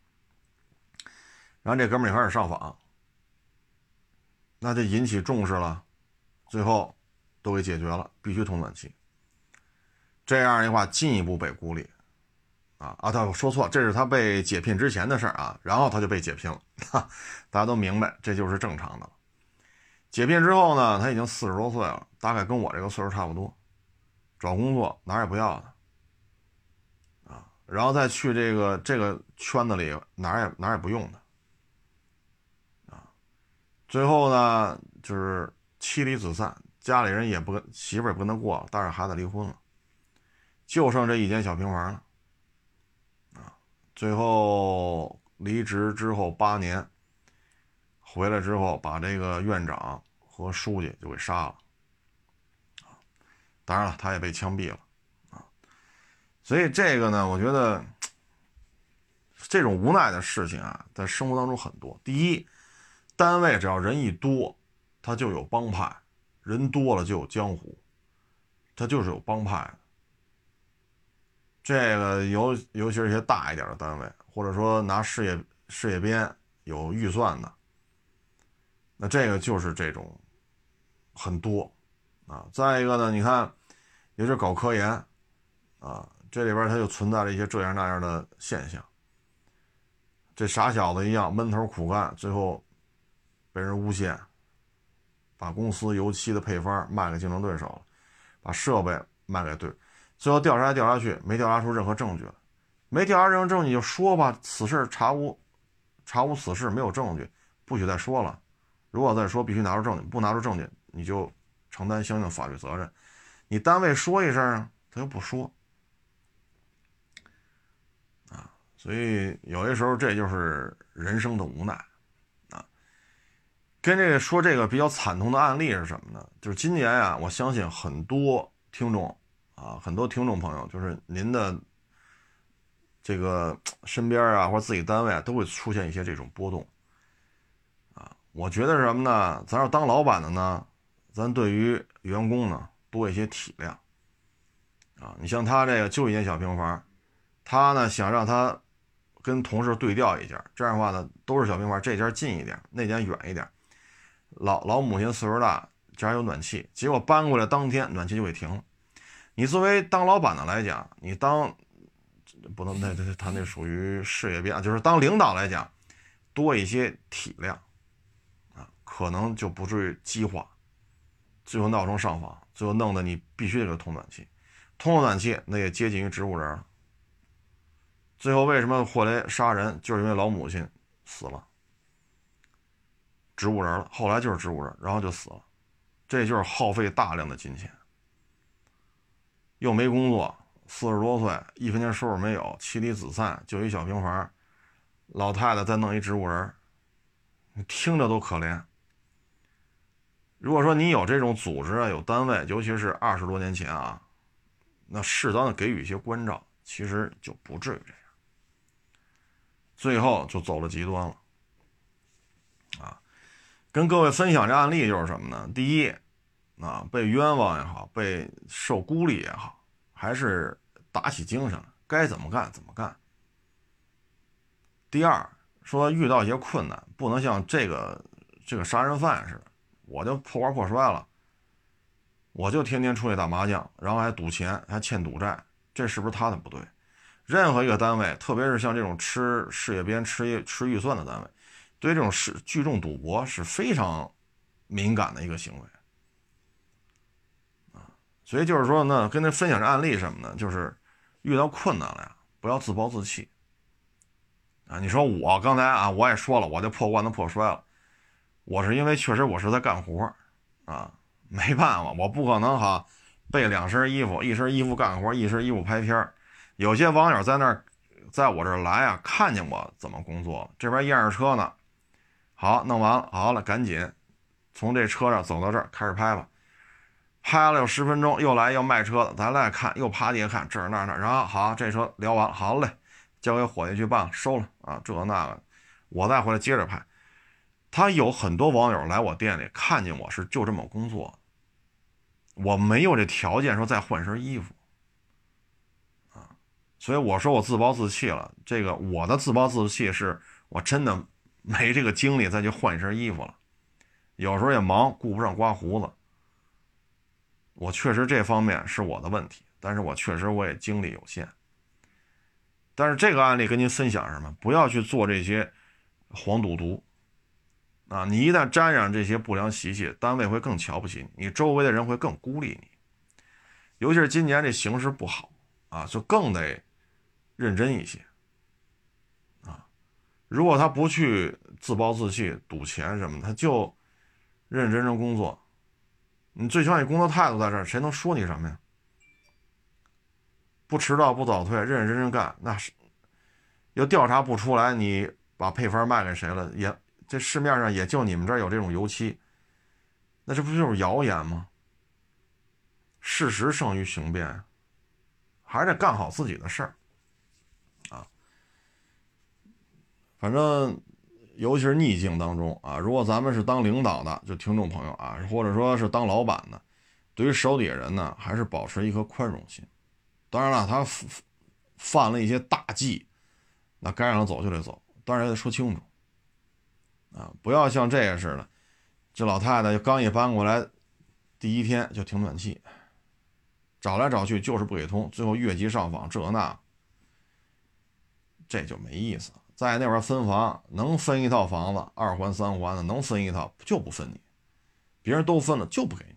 然后这哥们也开始上访，那就引起重视了，最后都给解决了，必须通暖气。这样的话，进一步被孤立。啊啊，他说错，这是他被解聘之前的事儿啊，然后他就被解聘了。大家都明白，这就是正常的。解聘之后呢，他已经四十多岁了，大概跟我这个岁数差不多，找工作哪儿也不要他。然后再去这个这个圈子里，哪儿也哪儿也不用他，啊，最后呢就是妻离子散，家里人也不跟媳妇也不跟他过了，带着孩子离婚了，就剩这一间小平房了，啊，最后离职之后八年，回来之后把这个院长和书记就给杀了，当然了，他也被枪毙了。啊所以这个呢，我觉得这种无奈的事情啊，在生活当中很多。第一，单位只要人一多，他就有帮派，人多了就有江湖，他就是有帮派。这个尤尤其是一些大一点的单位，或者说拿事业事业编有预算的，那这个就是这种很多啊。再一个呢，你看，也是搞科研啊。这里边它就存在了一些这样那样的现象。这傻小子一样闷头苦干，最后被人诬陷，把公司油漆的配方卖给竞争对手了，把设备卖给对，最后调查调查去，没调查出任何证据来，没调查任何证据你就说吧，此事查无查无此事，没有证据，不许再说了。如果再说，必须拿出证据，不拿出证据，你就承担相应法律责任。你单位说一声啊，他又不说。啊所以有些时候这就是人生的无奈，啊，跟这个说这个比较惨痛的案例是什么呢？就是今年啊，我相信很多听众啊，很多听众朋友，就是您的这个 身边啊，或者自己单位啊，都会出现一些这种波动，啊，我觉得是什么呢？咱要当老板的呢，咱对于员工呢多一些体谅，啊，你像他这个就一间小平房，他呢想让他。跟同事对调一下，这样的话呢，都是小平房，这家近一点，那家远一点。老老母亲岁数大，家有暖气，结果搬过来当天暖气就给停了。你作为当老板的来讲，你当不能那那他那属于事业编，就是当领导来讲，多一些体谅啊，可能就不至于激化，最后闹成上访，最后弄得你必须得给通暖气，通了暖气那也接近于植物人了。最后为什么霍雷杀人？就是因为老母亲死了，植物人了。后来就是植物人，然后就死了。这就是耗费大量的金钱，又没工作，四十多岁，一分钱收入没有，妻离子散，就一小平房，老太太再弄一植物人，你听着都可怜。如果说你有这种组织啊，有单位，尤其是二十多年前啊，那适当的给予一些关照，其实就不至于这样。最后就走了极端了，啊，跟各位分享这案例就是什么呢？第一，啊，被冤枉也好，被受孤立也好，还是打起精神，该怎么干怎么干。第二，说遇到一些困难，不能像这个这个杀人犯似的，我就破罐破摔了，我就天天出去打麻将，然后还赌钱，还欠赌债，这是不是他的不对？任何一个单位，特别是像这种吃事业编、吃吃预算的单位，对这种是聚众赌博是非常敏感的一个行为啊。所以就是说呢，跟他分享这案例什么呢？就是遇到困难了呀，不要自暴自弃啊。你说我刚才啊，我也说了，我就破罐子破摔了，我是因为确实我是在干活啊，没办法，我不可能哈备两身衣服，一身衣服干活，一身衣服拍片有些网友在那儿。在我这儿来啊，看见我怎么工作，这边验着车呢。好，弄完了，好了，赶紧从这车上走到这儿开始拍吧。拍了有十分钟，又来要卖车的，咱来看，又趴地下看这儿那儿那儿。然后好，这车聊完了，好嘞，交给伙计去办，收了啊，这那个，我再回来接着拍。他有很多网友来我店里，看见我是就这么工作，我没有这条件说再换身衣服啊。所以我说我自暴自弃了。这个我的自暴自弃是我真的没这个精力再去换一身衣服了。有时候也忙，顾不上刮胡子。我确实这方面是我的问题，但是我确实我也精力有限。但是这个案例跟您分享什么？不要去做这些黄赌毒啊！你一旦沾染这些不良习气，单位会更瞧不起你，你周围的人会更孤立你。尤其是今年这形势不好啊，就更得。认真一些，啊，如果他不去自暴自弃、赌钱什么，他就认认真真工作。你最起码你工作态度在这儿，谁能说你什么呀？不迟到、不早退，认认真真干，那是又调查不出来你把配方卖给谁了，也这市面上也就你们这儿有这种油漆，那这不就是谣言吗？事实胜于雄辩，还是得干好自己的事儿啊。反正，尤其是逆境当中啊，如果咱们是当领导的，就听众朋友啊，或者说是当老板的，对于手底下人呢，还是保持一颗宽容心。当然了，他犯了一些大忌，那该让他走就得走，当然得说清楚啊，不要像这个似的，这老太太就刚一搬过来，第一天就停暖气，找来找去就是不给通，最后越级上访，这那，这就没意思。在那边分房，能分一套房子，二环三环的能分一套，就不分你。别人都分了，就不给你。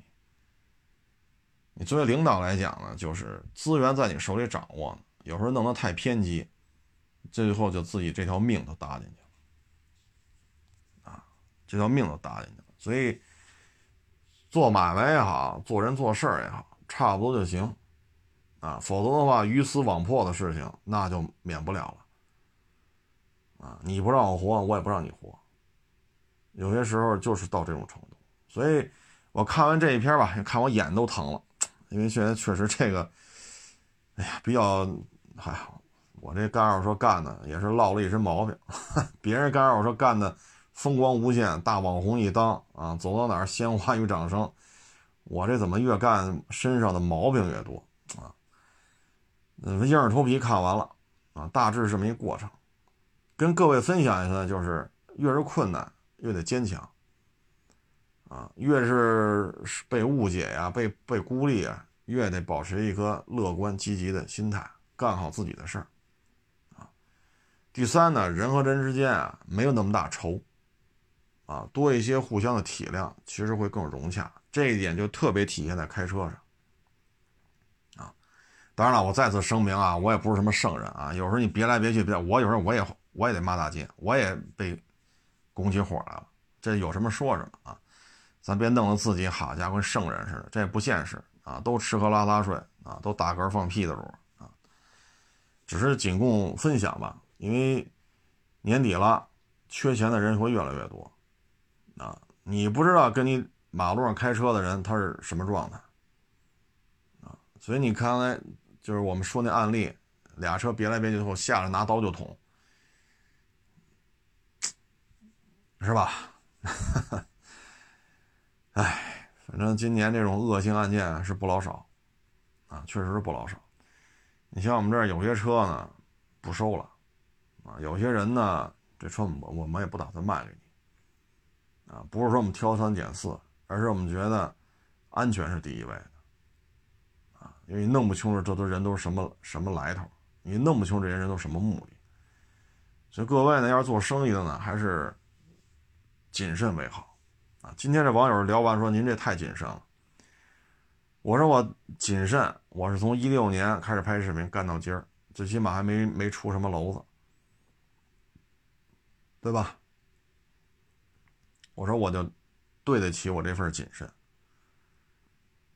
你作为领导来讲呢，就是资源在你手里掌握，有时候弄得太偏激，最后就自己这条命都搭进去。这条命都搭进去了。所以做买卖也好，做人做事也好，差不多就行。啊，否则的话，鱼死网破的事情那就免不了了。啊！你不让我活，我也不让你活。有些时候就是到这种程度，所以我看完这一篇吧，看我眼都疼了，因为现在确实这个，哎呀，比较还好。我这干扰说干的也是落了一身毛病，别人干扰说干的风光无限，大网红一当啊，走到哪儿鲜花与掌声。我这怎么越干身上的毛病越多啊？嗯，硬着头皮看完了啊，大致是这么一过程。跟各位分享一下，就是越是困难，越得坚强，啊，越是被误解呀，被被孤立啊，越得保持一颗乐观积极的心态，干好自己的事儿，啊。第三呢，人和人之间啊，没有那么大仇，啊，多一些互相的体谅，其实会更融洽。这一点就特别体现在开车上，啊。当然了，我再次声明啊，我也不是什么圣人啊，有时候你别来别去，别我有时候我也。我也得骂大街，我也被拱起火来了。这有什么说什么啊？咱别弄得自己好家伙跟圣人似的，这也不现实啊！都吃喝拉撒睡啊，都打嗝放屁的主啊。只是仅供分享吧，因为年底了，缺钱的人会越来越多。你不知道跟你马路上开车的人他是什么状态啊？所以你看来就是我们说那案例，俩车别来别去后下来拿刀就捅。是吧？哎，反正今年这种恶性案件是不老少，啊，确实是不老少。你像我们这儿有些车呢，不收了，啊，有些人呢，这车我我们也不打算卖给你，啊，不是说我们挑三拣四，而是我们觉得安全是第一位的，啊，因为你弄不清楚这都人都是什么什么来头，你弄不清这些人都什么目的，所以各位呢，要是做生意的呢，还是。谨慎为好，啊。今天这网友聊完说：“您这太谨慎了。”我说：“我谨慎，我是从一六年开始拍视频干到今儿，最起码还没没出什么娄子，对吧？”我说：“我就对得起我这份谨慎。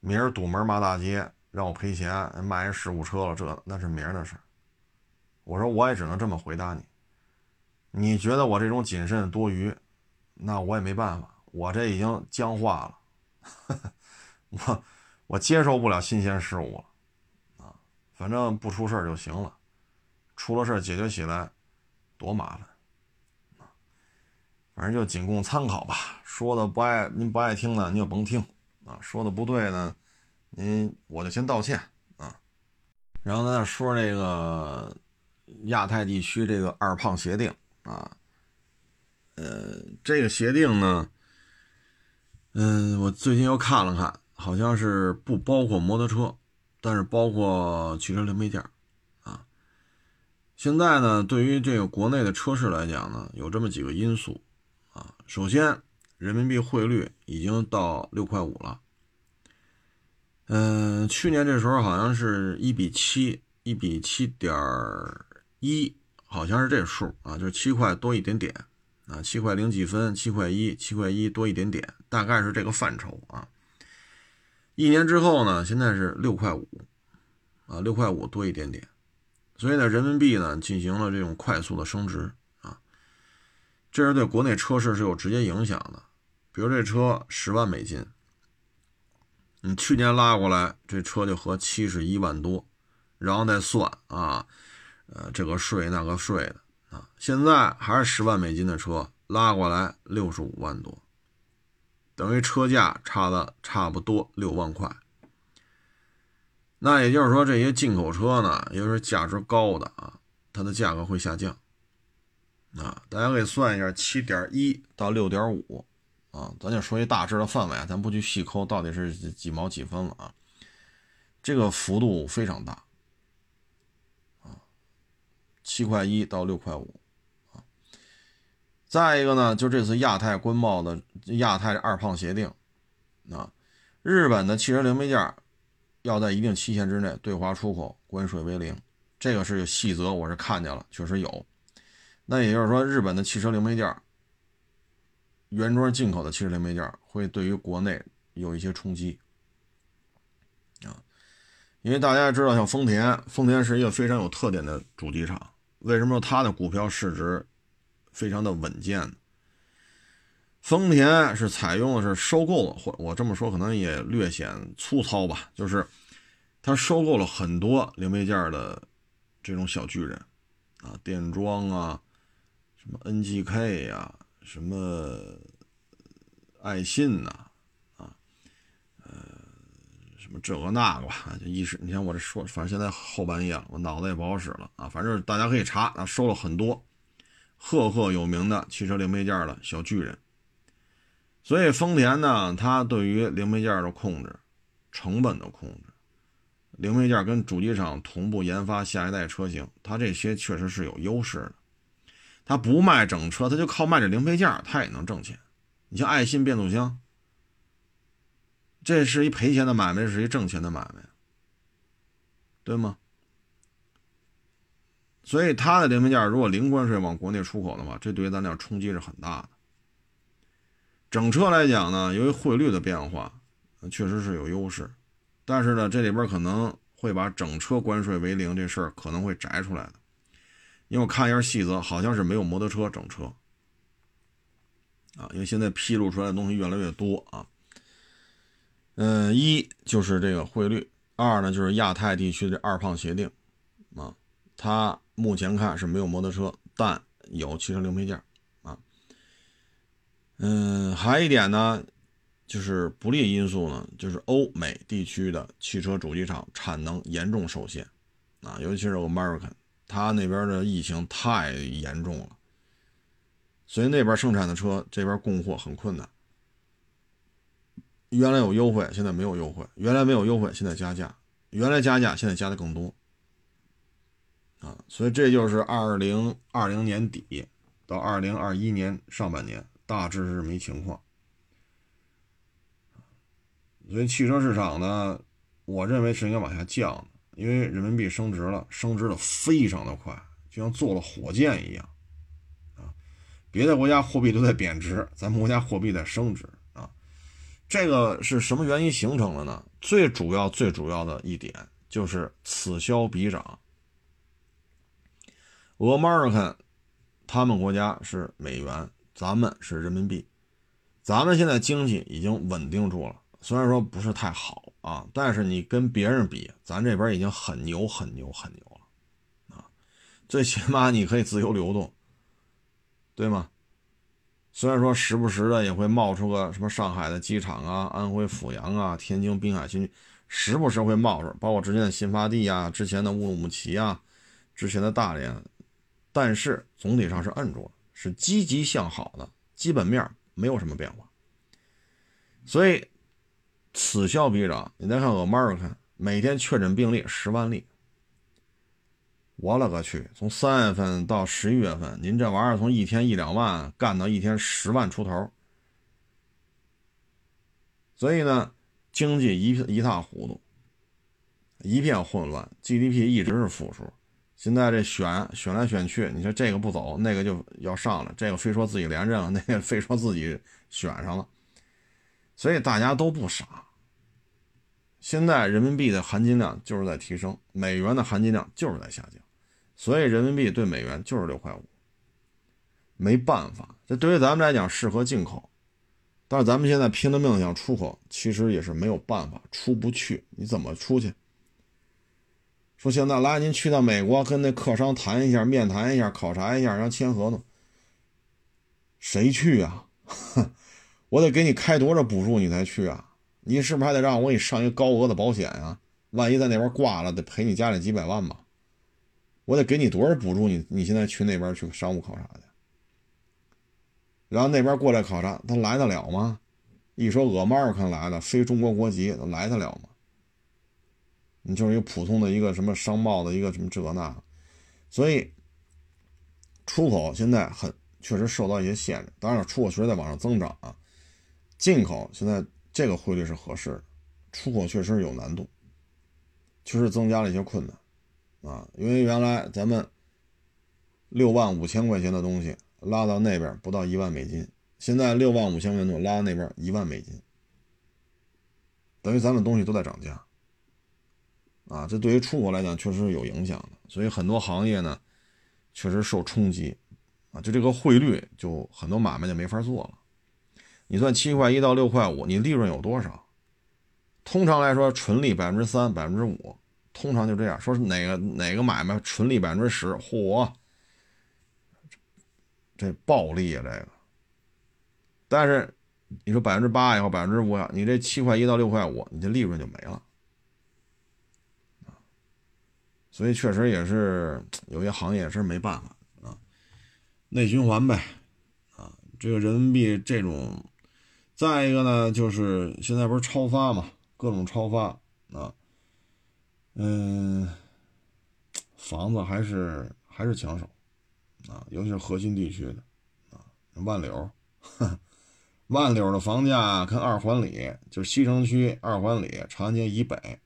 明儿堵门骂大街，让我赔钱，卖人事故车了，这那是明儿的事。”我说：“我也只能这么回答你。你觉得我这种谨慎多余？”那我也没办法，我这已经僵化了，我我接受不了新鲜事物了，啊，反正不出事就行了，出了事解决起来多麻烦，反正就仅供参考吧。说的不爱您不爱听呢，您就甭听啊；说的不对呢，您我就先道歉啊。然后再说这个亚太地区这个二胖协定啊。呃，这个协定呢，嗯，我最近又看了看，好像是不包括摩托车，但是包括汽车零配件啊。现在呢，对于这个国内的车市来讲呢，有这么几个因素啊。首先，人民币汇率已经到六块五了，嗯，去年这时候好像是一比七，一比七点一，好像是这数啊，就是七块多一点点。啊，七块零几分，七块一，七块一多一点点，大概是这个范畴啊。一年之后呢，现在是六块五，啊，六块五多一点点，所以呢，人民币呢进行了这种快速的升值，这是对国内车市是有直接影响的。比如这车十万美金，你去年拉过来这车就合七十一万多，然后再算啊，呃，这个税那个税的。啊，现在还是十万美金的车拉过来六十五万多，等于车价差了差不多六万块。那也就是说，这些进口车呢，也就是价值高的啊，它的价格会下降。啊，大家可以算一下，七点一到六点五，啊，咱就说一大致的范围啊，咱不去细抠到底是几毛几分了啊，这个幅度非常大啊。七块一到六块五，啊，再一个呢，就这次亚太关贸的亚太二胖协定，啊，日本的汽车零配件要在一定期限之内对华出口关税为零，这个是细则，我是看见了，确实有。那也就是说，日本的汽车零配件原装进口的汽车零配件会对于国内有一些冲击，啊，因为大家也知道，像丰田，丰田是一个非常有特点的主机厂。为什么它的股票市值非常的稳健？丰田是采用的是收购，或我这么说可能也略显粗糙吧，就是它收购了很多零配件的这种小巨人啊，电装啊，什么 NGK 呀，什么爱信呐，啊，呃，什么这个那个吧，就一时你看我这说，反正现在后半夜了，我脑子也不好使了啊。反正大家可以查啊，收了很多赫赫有名的汽车零配件的小巨人。所以丰田呢，它对于零配件的控制、成本的控制、零配件跟主机厂同步研发下一代车型，它这些确实是有优势的。他不卖整车，他就靠卖这零配件，他也能挣钱。你像爱信变速箱。这是一赔钱的买卖，是一挣钱的买卖，对吗？所以它的零配件如果零关税往国内出口的话，这对于咱俩冲击是很大的。整车来讲呢，由于汇率的变化，确实是有优势，但是呢，这里边可能会把整车关税为零这事儿可能会摘出来的，因为我看一下细则，好像是没有摩托车整车。啊，因为现在披露出来的东西越来越多啊。嗯，一就是这个汇率，二呢就是亚太地区的二胖协定，啊，它目前看是没有摩托车，但有汽车零配件，啊，嗯，还有一点呢，就是不利因素呢，就是欧美地区的汽车主机厂产能严重受限，啊，尤其是 American，他那边的疫情太严重了，所以那边生产的车这边供货很困难。原来有优惠，现在没有优惠；原来没有优惠，现在加价；原来加价，现在加的更多。啊，所以这就是二零二零年底到二零二一年上半年大致是这么一情况。所以汽车市场呢，我认为是应该往下降的，因为人民币升值了，升值的非常的快，就像坐了火箭一样啊。别的国家货币都在贬值，咱们国家货币在升值啊。这个是什么原因形成的呢？最主要、最主要的一点就是此消彼长。俄马尔看，他们国家是美元，咱们是人民币。咱们现在经济已经稳定住了，虽然说不是太好啊，但是你跟别人比，咱这边已经很牛、很牛、很牛了啊。最起码你可以自由流动，对吗？虽然说时不时的也会冒出个什么上海的机场啊、安徽阜阳啊、天津滨海新区，时不时会冒出，包括之前的新发地啊、之前的乌鲁木齐啊、之前的大连。但是总体上是摁住了，是积极向好的，基本面没有什么变化。所以此消彼长，你再看俄马尔看，每天确诊病例十万例，我勒个去！从三月份到十一月份，您这玩意儿从一天一两万干到一天十万出头，所以呢，经济一一塌糊涂，一片混乱，GDP 一直是负数。现在这选选来选去，你说这个不走，那个就要上了；这个非说自己连任了，那个非说自己选上了，所以大家都不傻。现在人民币的含金量就是在提升，美元的含金量就是在下降，所以人民币对美元就是六块五。没办法，这对于咱们来讲适合进口，但是咱们现在拼了命想出口，其实也是没有办法，出不去。你怎么出去？说现在来，您去到美国跟那客商谈一下，面谈一下，考察一下，然后签合同。谁去啊？哼 我得给你开多少补助你才去啊？你是不是还得让我给你上一个高额的保险啊？万一在那边挂了，得赔你家里几百万吧？我得给你多少补助？你你现在去那边去商务考察去，然后那边过来考察，他来得了吗？一说俄马尔看来的，非中国国籍，来得了吗？你就是一个普通的一个什么商贸的一个什么这那，所以出口现在很确实受到一些限制。当然，出口确实在往上增长啊。进口现在这个汇率是合适的，出口确实有难度，确实增加了一些困难啊。因为原来咱们六万五千块钱的东西拉到那边不到一万美金，现在六万五千块钱拉到那边一万美金，等于咱们东西都在涨价。啊，这对于出口来讲确实是有影响的，所以很多行业呢，确实受冲击，啊，就这个汇率，就很多买卖就没法做了。你算七块一到六块五，你利润有多少？通常来说，纯利百分之三、百分之五，通常就这样。说是哪个哪个买卖纯利百分之十，嚯，这暴利啊，这个。但是你说百分之八也好，百分之五也好，你这七块一到六块五，你这利润就没了。所以确实也是有些行业是没办法啊，内循环呗，啊，这个人民币这种，再一个呢，就是现在不是超发嘛，各种超发啊，嗯，房子还是还是抢手啊，尤其是核心地区的啊，万柳，万柳的房价跟二环里，就是西城区二环里长安街以北。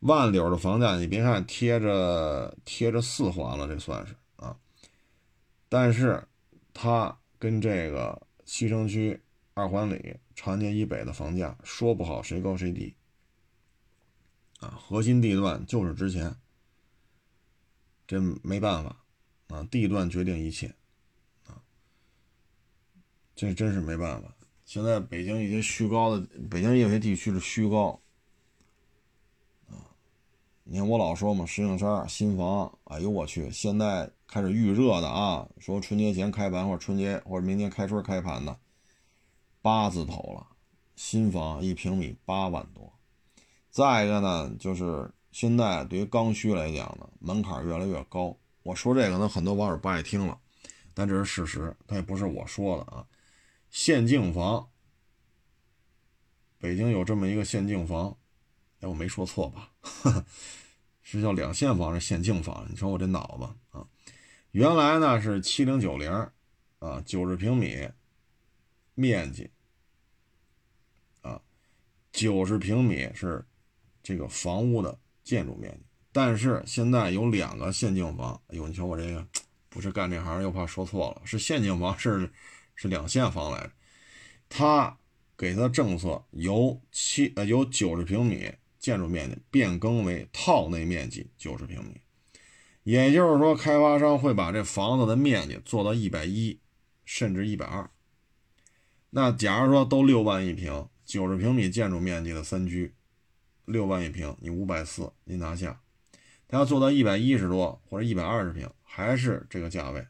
万柳的房价，你别看贴着贴着四环了，这算是啊，但是它跟这个西城区二环里、长安街以北的房价说不好谁高谁低啊，核心地段就是值钱，这没办法啊，地段决定一切啊，这真是没办法。现在北京一些虚高的，北京有些地区是虚高。啊你看我老说嘛，石景山新房，哎呦我去，现在开始预热的啊，说春节前开盘或者春节或者明年开春开盘的，八字头了，新房一平米八万多。再一个呢，就是现在对于刚需来讲呢，门槛越来越高。我说这个呢，很多网友不爱听了，但这是事实，它也不是我说的啊。限境房，北京有这么一个限境房。哎，我没说错吧？是叫两限房是限境房？你说我这脑子啊！原来呢是七零九零，啊，九十平米面积，啊，九十平米是这个房屋的建筑面积，但是现在有两个现净房。哎呦，你瞧我这个不是干这行，又怕说错了，是现净房，是是两现房来着。他给他政策由七呃由九十平米建筑面积变更为套内面积九十平米，也就是说，开发商会把这房子的面积做到一百一，甚至一百二。那假如说都六万一平，九十平米建筑面积的三居，六万一平，你五百四，你拿下。他要做到一百一十多或者一百二十平，还是这个价位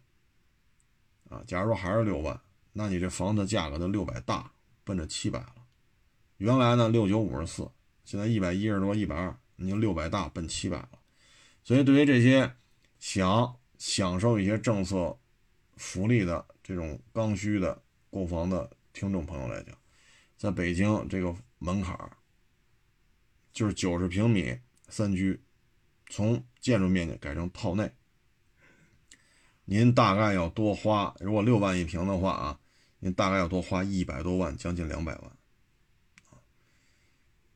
啊？假如说还是六万，那你这房子价格就六百大，奔着七百了。原来呢六九五十四，现在一百一十多、一百二，你就六百大奔七百了。所以对于这些想享受一些政策福利的这种刚需的购房的。听众朋友来讲，在北京这个门槛儿就是九十平米三居，从建筑面积改成套内，您大概要多花，如果六万一平的话啊，您大概要多花一百多万，将近两百万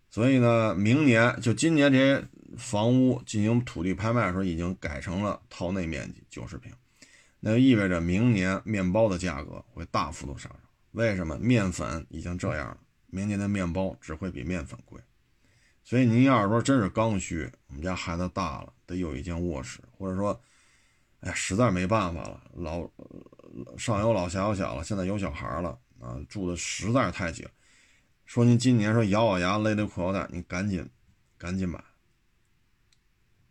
所以呢，明年就今年这些房屋进行土地拍卖的时候，已经改成了套内面积九十平，那就意味着明年面包的价格会大幅度上涨。为什么面粉已经这样了？明年的面包只会比面粉贵。所以您要是说真是刚需，我们家孩子大了，得有一间卧室，或者说，哎，实在没办法了，老上有老下有小了，现在有小孩了啊，住的实在是太挤了。说您今年说咬咬牙勒勒裤腰带，你赶紧赶紧买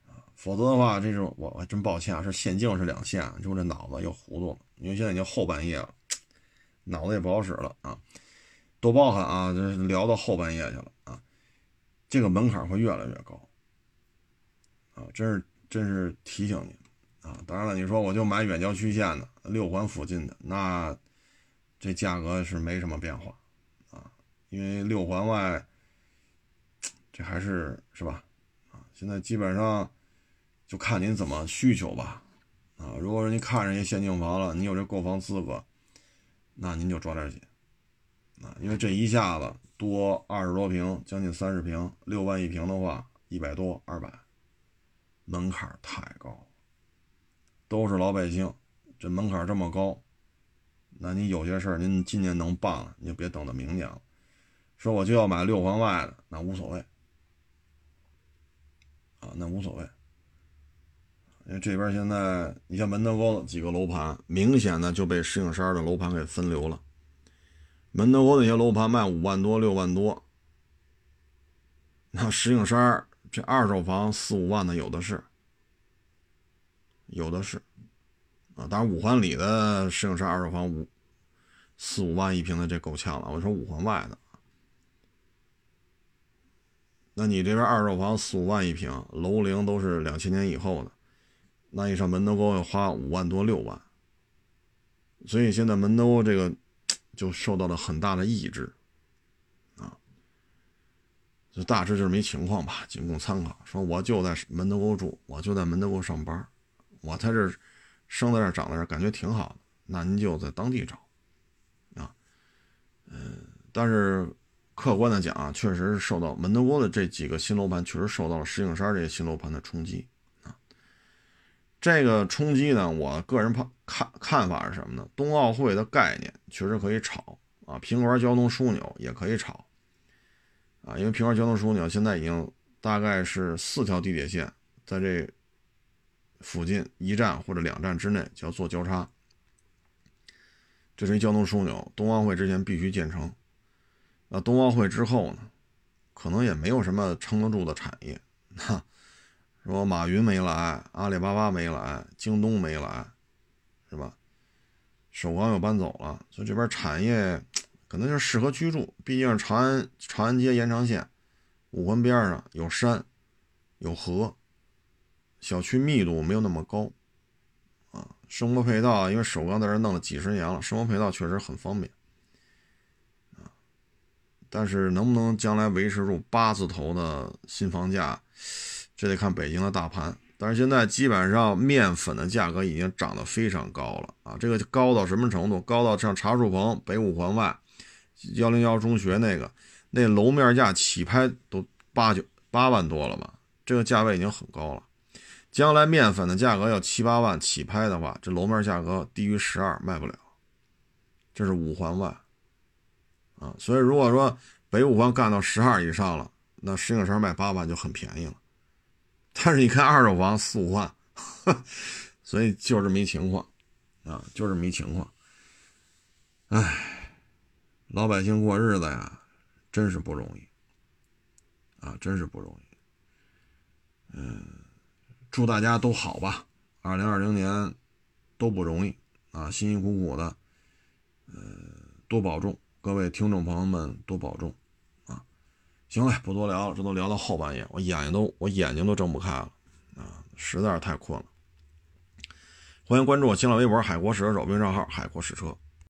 啊，否则的话，这种我我真抱歉啊，是现净是两线，就这脑子又糊涂了，因为现在已经后半夜了。脑子也不好使了啊！多包涵啊！这聊到后半夜去了啊！这个门槛会越来越高啊！真是真是提醒你啊！当然了，你说我就买远郊区县的六环附近的，那这价格是没什么变化啊！因为六环外这还是是吧？啊，现在基本上就看您怎么需求吧啊！如果说您看上一现净房了，你有这购房资格。那您就抓点紧，啊，因为这一下子多二十多平，将近三十平，六万一平的话，一百多二百，门槛太高，都是老百姓，这门槛这么高，那你有些事儿您今年能办了，你就别等到明年了。说我就要买六环外的，那无所谓，啊，那无所谓。因为这边现在，你像门头沟几个楼盘，明显的就被石景山的楼盘给分流了。门头沟那些楼盘卖五万多、六万多，那石景山这二手房四五万的有的是，有的是，啊，当然五环里的石景山二手房五四五万一平的这够呛了。我说五环外的，那你这边二手房四五万一平，楼龄都是两千年以后的。那你上门头沟要花五万多六万，所以现在门头沟这个就受到了很大的抑制，啊，就大致就是没情况吧，仅供参考。说我就在门头沟住，我就在门头沟上班，我在这生在这长在这，感觉挺好的，那您就在当地找，啊，嗯，但是客观的讲啊，确实是受到门头沟的这几个新楼盘，确实受到了石景山这些新楼盘的冲击。这个冲击呢，我个人看看看法是什么呢？冬奥会的概念确实可以炒啊，平滑交通枢纽也可以炒啊，因为平滑交通枢纽现在已经大概是四条地铁线在这附近一站或者两站之内就要做交叉，这是一交通枢纽，冬奥会之前必须建成。那冬奥会之后呢，可能也没有什么撑得住的产业，哈。说马云没来，阿里巴巴没来，京东没来，是吧？首钢又搬走了，所以这边产业可能就适合居住。毕竟长安长安街延长线，五环边上有山，有河，小区密度没有那么高，啊，生活配套，因为首钢在这弄了几十年了，生活配套确实很方便，啊，但是能不能将来维持住八字头的新房价？这得看北京的大盘，但是现在基本上面粉的价格已经涨得非常高了啊！这个高到什么程度？高到像茶树棚北五环外幺零幺中学那个，那楼面价起拍都八九八万多了吧？这个价位已经很高了。将来面粉的价格要七八万起拍的话，这楼面价格低于十二卖不了。这是五环外啊，所以如果说北五环干到十二以上了，那石景山卖八万就很便宜了。但是你看二手房四五万，所以就这么一情况啊，就这么一情况。唉，老百姓过日子呀，真是不容易啊，真是不容易。嗯，祝大家都好吧。二零二零年都不容易啊，辛辛苦苦的，呃，多保重，各位听众朋友们多保重。行了，不多聊了，这都聊到后半夜，我眼睛都我眼睛都睁不开了啊，实在是太困了。欢迎关注我新浪微博“海国试车手”微信号“海国试车”。